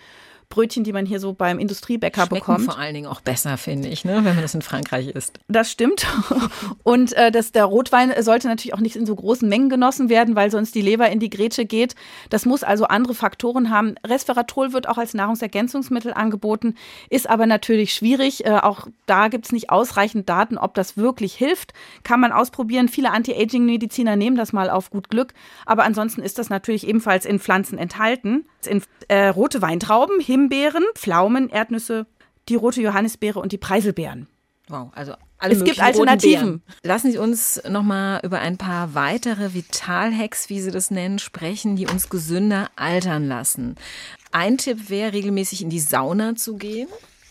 Brötchen, die man hier so beim Industriebäcker Schmecken bekommt. vor allen Dingen auch besser, finde ich, ne, wenn man das in Frankreich isst. Das stimmt. [laughs] Und äh, das, der Rotwein sollte natürlich auch nicht in so großen Mengen genossen werden, weil sonst die Leber in die Grätsche geht. Das muss also andere Faktoren haben. Resveratrol wird auch als Nahrungsergänzungsmittel angeboten, ist aber natürlich schwierig. Äh, auch da gibt es nicht ausreichend Daten, ob das wirklich hilft. Kann man ausprobieren. Viele Anti-Aging-Mediziner nehmen das mal auf gut Glück. Aber ansonsten ist das natürlich ebenfalls in Pflanzen enthalten. In äh, rote Weintrauben, Himbeeren, Pflaumen, Erdnüsse, die rote Johannisbeere und die Preiselbeeren. Wow, also alle es gibt Alternativen. Lassen Sie uns noch mal über ein paar weitere Vitalhacks, wie Sie das nennen, sprechen, die uns gesünder altern lassen. Ein Tipp wäre, regelmäßig in die Sauna zu gehen.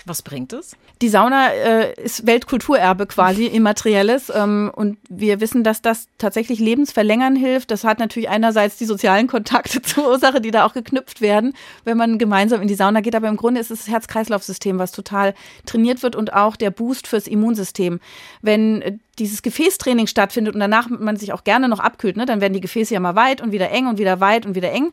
Was bringt es? Die Sauna äh, ist Weltkulturerbe quasi, [laughs] immaterielles. Ähm, und wir wissen, dass das tatsächlich lebensverlängern hilft. Das hat natürlich einerseits die sozialen Kontakte [laughs] zur Ursache, die da auch geknüpft werden, wenn man gemeinsam in die Sauna geht. Aber im Grunde ist es das Herz-Kreislauf-System, was total trainiert wird und auch der Boost fürs Immunsystem. Wenn äh, dieses Gefäßtraining stattfindet und danach man sich auch gerne noch abkühlt, ne, dann werden die Gefäße ja mal weit und wieder eng und wieder weit und wieder eng.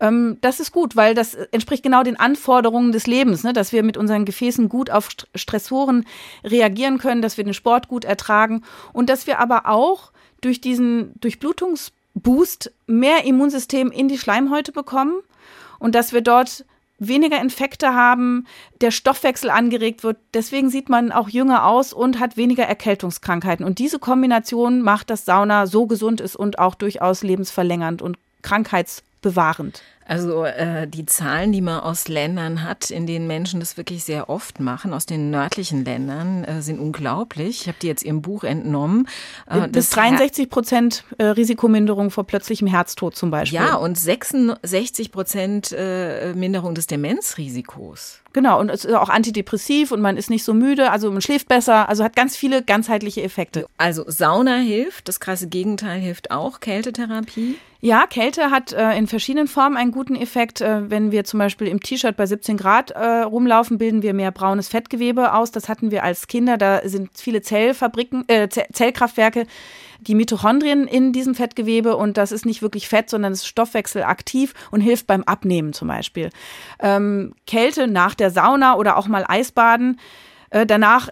Ähm, das ist gut, weil das entspricht genau den Anforderungen des Lebens, ne? dass wir mit unseren Gefäßen gut auf Stressoren reagieren können, dass wir den Sport gut ertragen und dass wir aber auch durch diesen Durchblutungsboost mehr Immunsystem in die Schleimhäute bekommen und dass wir dort weniger Infekte haben, der Stoffwechsel angeregt wird. Deswegen sieht man auch jünger aus und hat weniger Erkältungskrankheiten. Und diese Kombination macht, dass Sauna so gesund ist und auch durchaus lebensverlängernd und krankheitsbewahrend. Also äh, die Zahlen, die man aus Ländern hat, in denen Menschen das wirklich sehr oft machen, aus den nördlichen Ländern, äh, sind unglaublich. Ich habe die jetzt Ihrem Buch entnommen. Äh, Bis 63 Prozent äh, Risikominderung vor plötzlichem Herztod zum Beispiel. Ja, und 66 Prozent äh, Minderung des Demenzrisikos. Genau, und es ist auch antidepressiv und man ist nicht so müde, also man schläft besser, also hat ganz viele ganzheitliche Effekte. Also Sauna hilft, das krasse Gegenteil hilft auch, Kältetherapie. Ja, Kälte hat äh, in verschiedenen Formen einen guten Effekt. Äh, wenn wir zum Beispiel im T-Shirt bei 17 Grad äh, rumlaufen, bilden wir mehr braunes Fettgewebe aus. Das hatten wir als Kinder. Da sind viele Zellfabriken, äh, Zellkraftwerke, die Mitochondrien in diesem Fettgewebe und das ist nicht wirklich Fett, sondern es ist stoffwechselaktiv und hilft beim Abnehmen zum Beispiel. Ähm, Kälte nach der Sauna oder auch mal Eisbaden. Äh, danach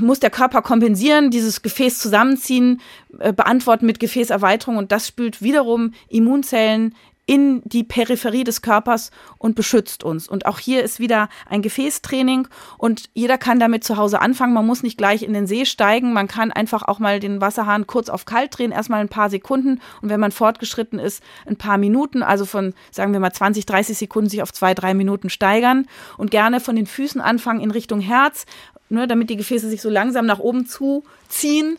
muss der Körper kompensieren, dieses Gefäß zusammenziehen, äh, beantworten mit Gefäßerweiterung und das spült wiederum Immunzellen in die Peripherie des Körpers und beschützt uns. Und auch hier ist wieder ein Gefäßtraining und jeder kann damit zu Hause anfangen. Man muss nicht gleich in den See steigen. Man kann einfach auch mal den Wasserhahn kurz auf kalt drehen, erstmal ein paar Sekunden und wenn man fortgeschritten ist, ein paar Minuten, also von, sagen wir mal, 20, 30 Sekunden sich auf zwei, drei Minuten steigern und gerne von den Füßen anfangen in Richtung Herz, ne, damit die Gefäße sich so langsam nach oben zuziehen.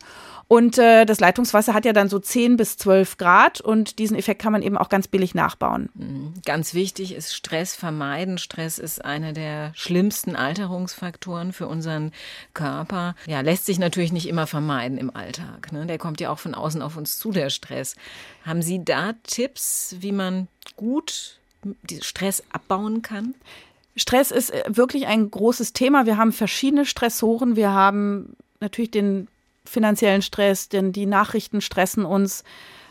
Und äh, das Leitungswasser hat ja dann so 10 bis 12 Grad und diesen Effekt kann man eben auch ganz billig nachbauen. Mhm. Ganz wichtig ist Stress vermeiden. Stress ist einer der schlimmsten Alterungsfaktoren für unseren Körper. Ja, lässt sich natürlich nicht immer vermeiden im Alltag. Ne? Der kommt ja auch von außen auf uns zu, der Stress. Haben Sie da Tipps, wie man gut Stress abbauen kann? Stress ist äh, wirklich ein großes Thema. Wir haben verschiedene Stressoren. Wir haben natürlich den finanziellen Stress, denn die Nachrichten stressen uns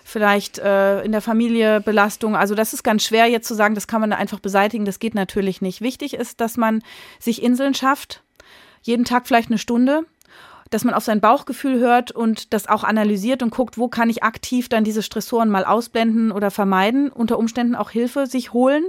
vielleicht äh, in der Familie Belastung. Also das ist ganz schwer jetzt zu sagen, das kann man einfach beseitigen. Das geht natürlich nicht. Wichtig ist, dass man sich Inseln schafft, jeden Tag vielleicht eine Stunde, dass man auf sein Bauchgefühl hört und das auch analysiert und guckt, wo kann ich aktiv dann diese Stressoren mal ausblenden oder vermeiden, unter Umständen auch Hilfe sich holen.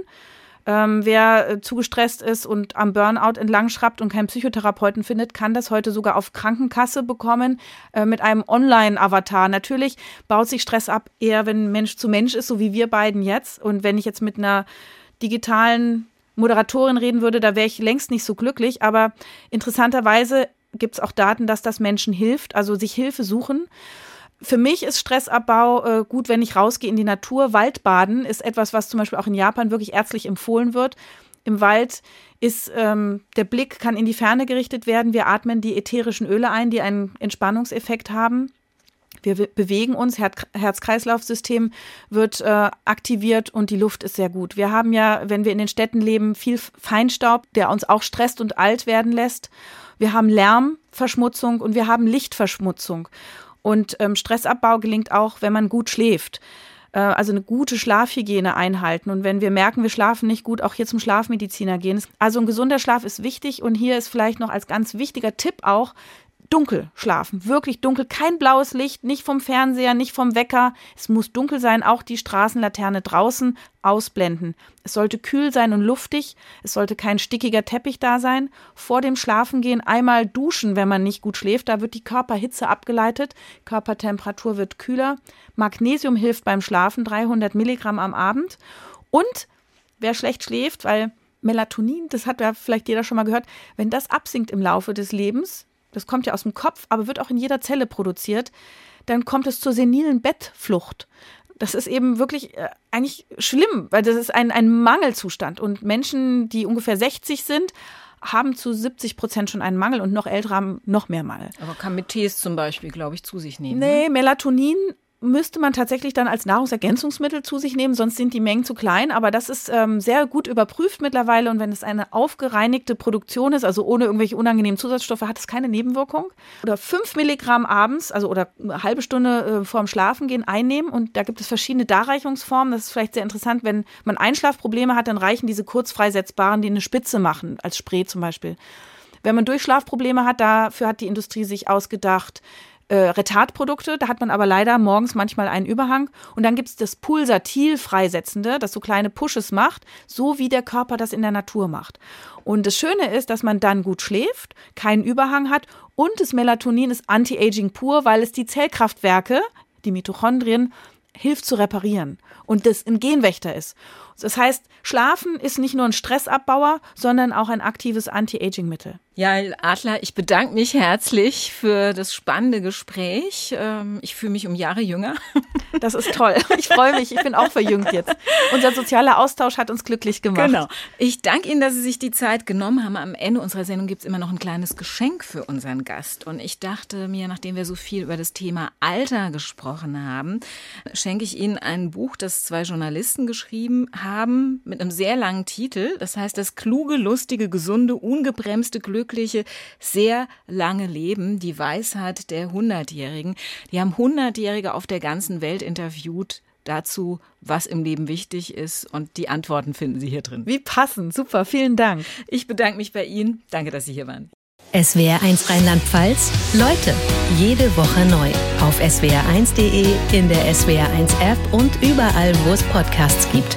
Ähm, wer äh, zu gestresst ist und am Burnout entlang schraubt und keinen Psychotherapeuten findet, kann das heute sogar auf Krankenkasse bekommen äh, mit einem Online-Avatar. Natürlich baut sich Stress ab, eher wenn Mensch zu Mensch ist, so wie wir beiden jetzt. Und wenn ich jetzt mit einer digitalen Moderatorin reden würde, da wäre ich längst nicht so glücklich. Aber interessanterweise gibt es auch Daten, dass das Menschen hilft, also sich Hilfe suchen. Für mich ist Stressabbau äh, gut, wenn ich rausgehe in die Natur. Waldbaden ist etwas, was zum Beispiel auch in Japan wirklich ärztlich empfohlen wird. Im Wald ist ähm, der Blick kann in die Ferne gerichtet werden. Wir atmen die ätherischen Öle ein, die einen Entspannungseffekt haben. Wir bewegen uns, Herz-Kreislauf-System wird äh, aktiviert und die Luft ist sehr gut. Wir haben ja, wenn wir in den Städten leben, viel Feinstaub, der uns auch stresst und alt werden lässt. Wir haben Lärmverschmutzung und wir haben Lichtverschmutzung. Und ähm, Stressabbau gelingt auch, wenn man gut schläft. Äh, also eine gute Schlafhygiene einhalten. Und wenn wir merken, wir schlafen nicht gut, auch hier zum Schlafmediziner gehen. Also ein gesunder Schlaf ist wichtig. Und hier ist vielleicht noch als ganz wichtiger Tipp auch, dunkel schlafen, wirklich dunkel, kein blaues Licht, nicht vom Fernseher, nicht vom Wecker. Es muss dunkel sein, auch die Straßenlaterne draußen ausblenden. Es sollte kühl sein und luftig, es sollte kein stickiger Teppich da sein. Vor dem Schlafengehen einmal duschen, wenn man nicht gut schläft, da wird die Körperhitze abgeleitet, Körpertemperatur wird kühler. Magnesium hilft beim Schlafen, 300 Milligramm am Abend. Und wer schlecht schläft, weil Melatonin, das hat ja vielleicht jeder schon mal gehört, wenn das absinkt im Laufe des Lebens, das kommt ja aus dem Kopf, aber wird auch in jeder Zelle produziert, dann kommt es zur senilen Bettflucht. Das ist eben wirklich äh, eigentlich schlimm, weil das ist ein, ein Mangelzustand. Und Menschen, die ungefähr 60 sind, haben zu 70 Prozent schon einen Mangel und noch ältere haben noch mehr Mangel. Aber kann mit Tees zum Beispiel, glaube ich, zu sich nehmen. Nee, ne? Melatonin müsste man tatsächlich dann als Nahrungsergänzungsmittel zu sich nehmen, sonst sind die Mengen zu klein. Aber das ist ähm, sehr gut überprüft mittlerweile. Und wenn es eine aufgereinigte Produktion ist, also ohne irgendwelche unangenehmen Zusatzstoffe, hat es keine Nebenwirkung. Oder fünf Milligramm abends, also oder eine halbe Stunde äh, vor dem Schlafengehen einnehmen. Und da gibt es verschiedene Darreichungsformen. Das ist vielleicht sehr interessant. Wenn man Einschlafprobleme hat, dann reichen diese kurzfreisetzbaren, die eine Spitze machen, als Spray zum Beispiel. Wenn man Durchschlafprobleme hat, dafür hat die Industrie sich ausgedacht, äh, Retardprodukte. Da hat man aber leider morgens manchmal einen Überhang. Und dann gibt es das Pulsatil freisetzende, das so kleine Pushes macht, so wie der Körper das in der Natur macht. Und das Schöne ist, dass man dann gut schläft, keinen Überhang hat und das Melatonin ist Anti-Aging pur, weil es die Zellkraftwerke, die Mitochondrien, hilft zu reparieren und das ein Genwächter ist. Das heißt, Schlafen ist nicht nur ein Stressabbauer, sondern auch ein aktives Anti-Aging-Mittel. Ja, Adler, ich bedanke mich herzlich für das spannende Gespräch. Ähm, ich fühle mich um Jahre jünger. [laughs] Das ist toll. Ich freue mich. Ich bin auch verjüngt jetzt. Unser sozialer Austausch hat uns glücklich gemacht. Genau. Ich danke Ihnen, dass Sie sich die Zeit genommen haben. Am Ende unserer Sendung gibt es immer noch ein kleines Geschenk für unseren Gast. Und ich dachte mir, nachdem wir so viel über das Thema Alter gesprochen haben, schenke ich Ihnen ein Buch, das zwei Journalisten geschrieben haben, mit einem sehr langen Titel. Das heißt, das kluge, lustige, gesunde, ungebremste, glückliche, sehr lange Leben, die Weisheit der Hundertjährigen. Die haben Hundertjährige auf der ganzen Welt interviewt dazu, was im Leben wichtig ist. Und die Antworten finden Sie hier drin. Wie passend. Super. Vielen Dank. Ich bedanke mich bei Ihnen. Danke, dass Sie hier waren. SWR1 Rheinland-Pfalz. Leute, jede Woche neu. Auf swr1.de, in der SWR1 App und überall, wo es Podcasts gibt.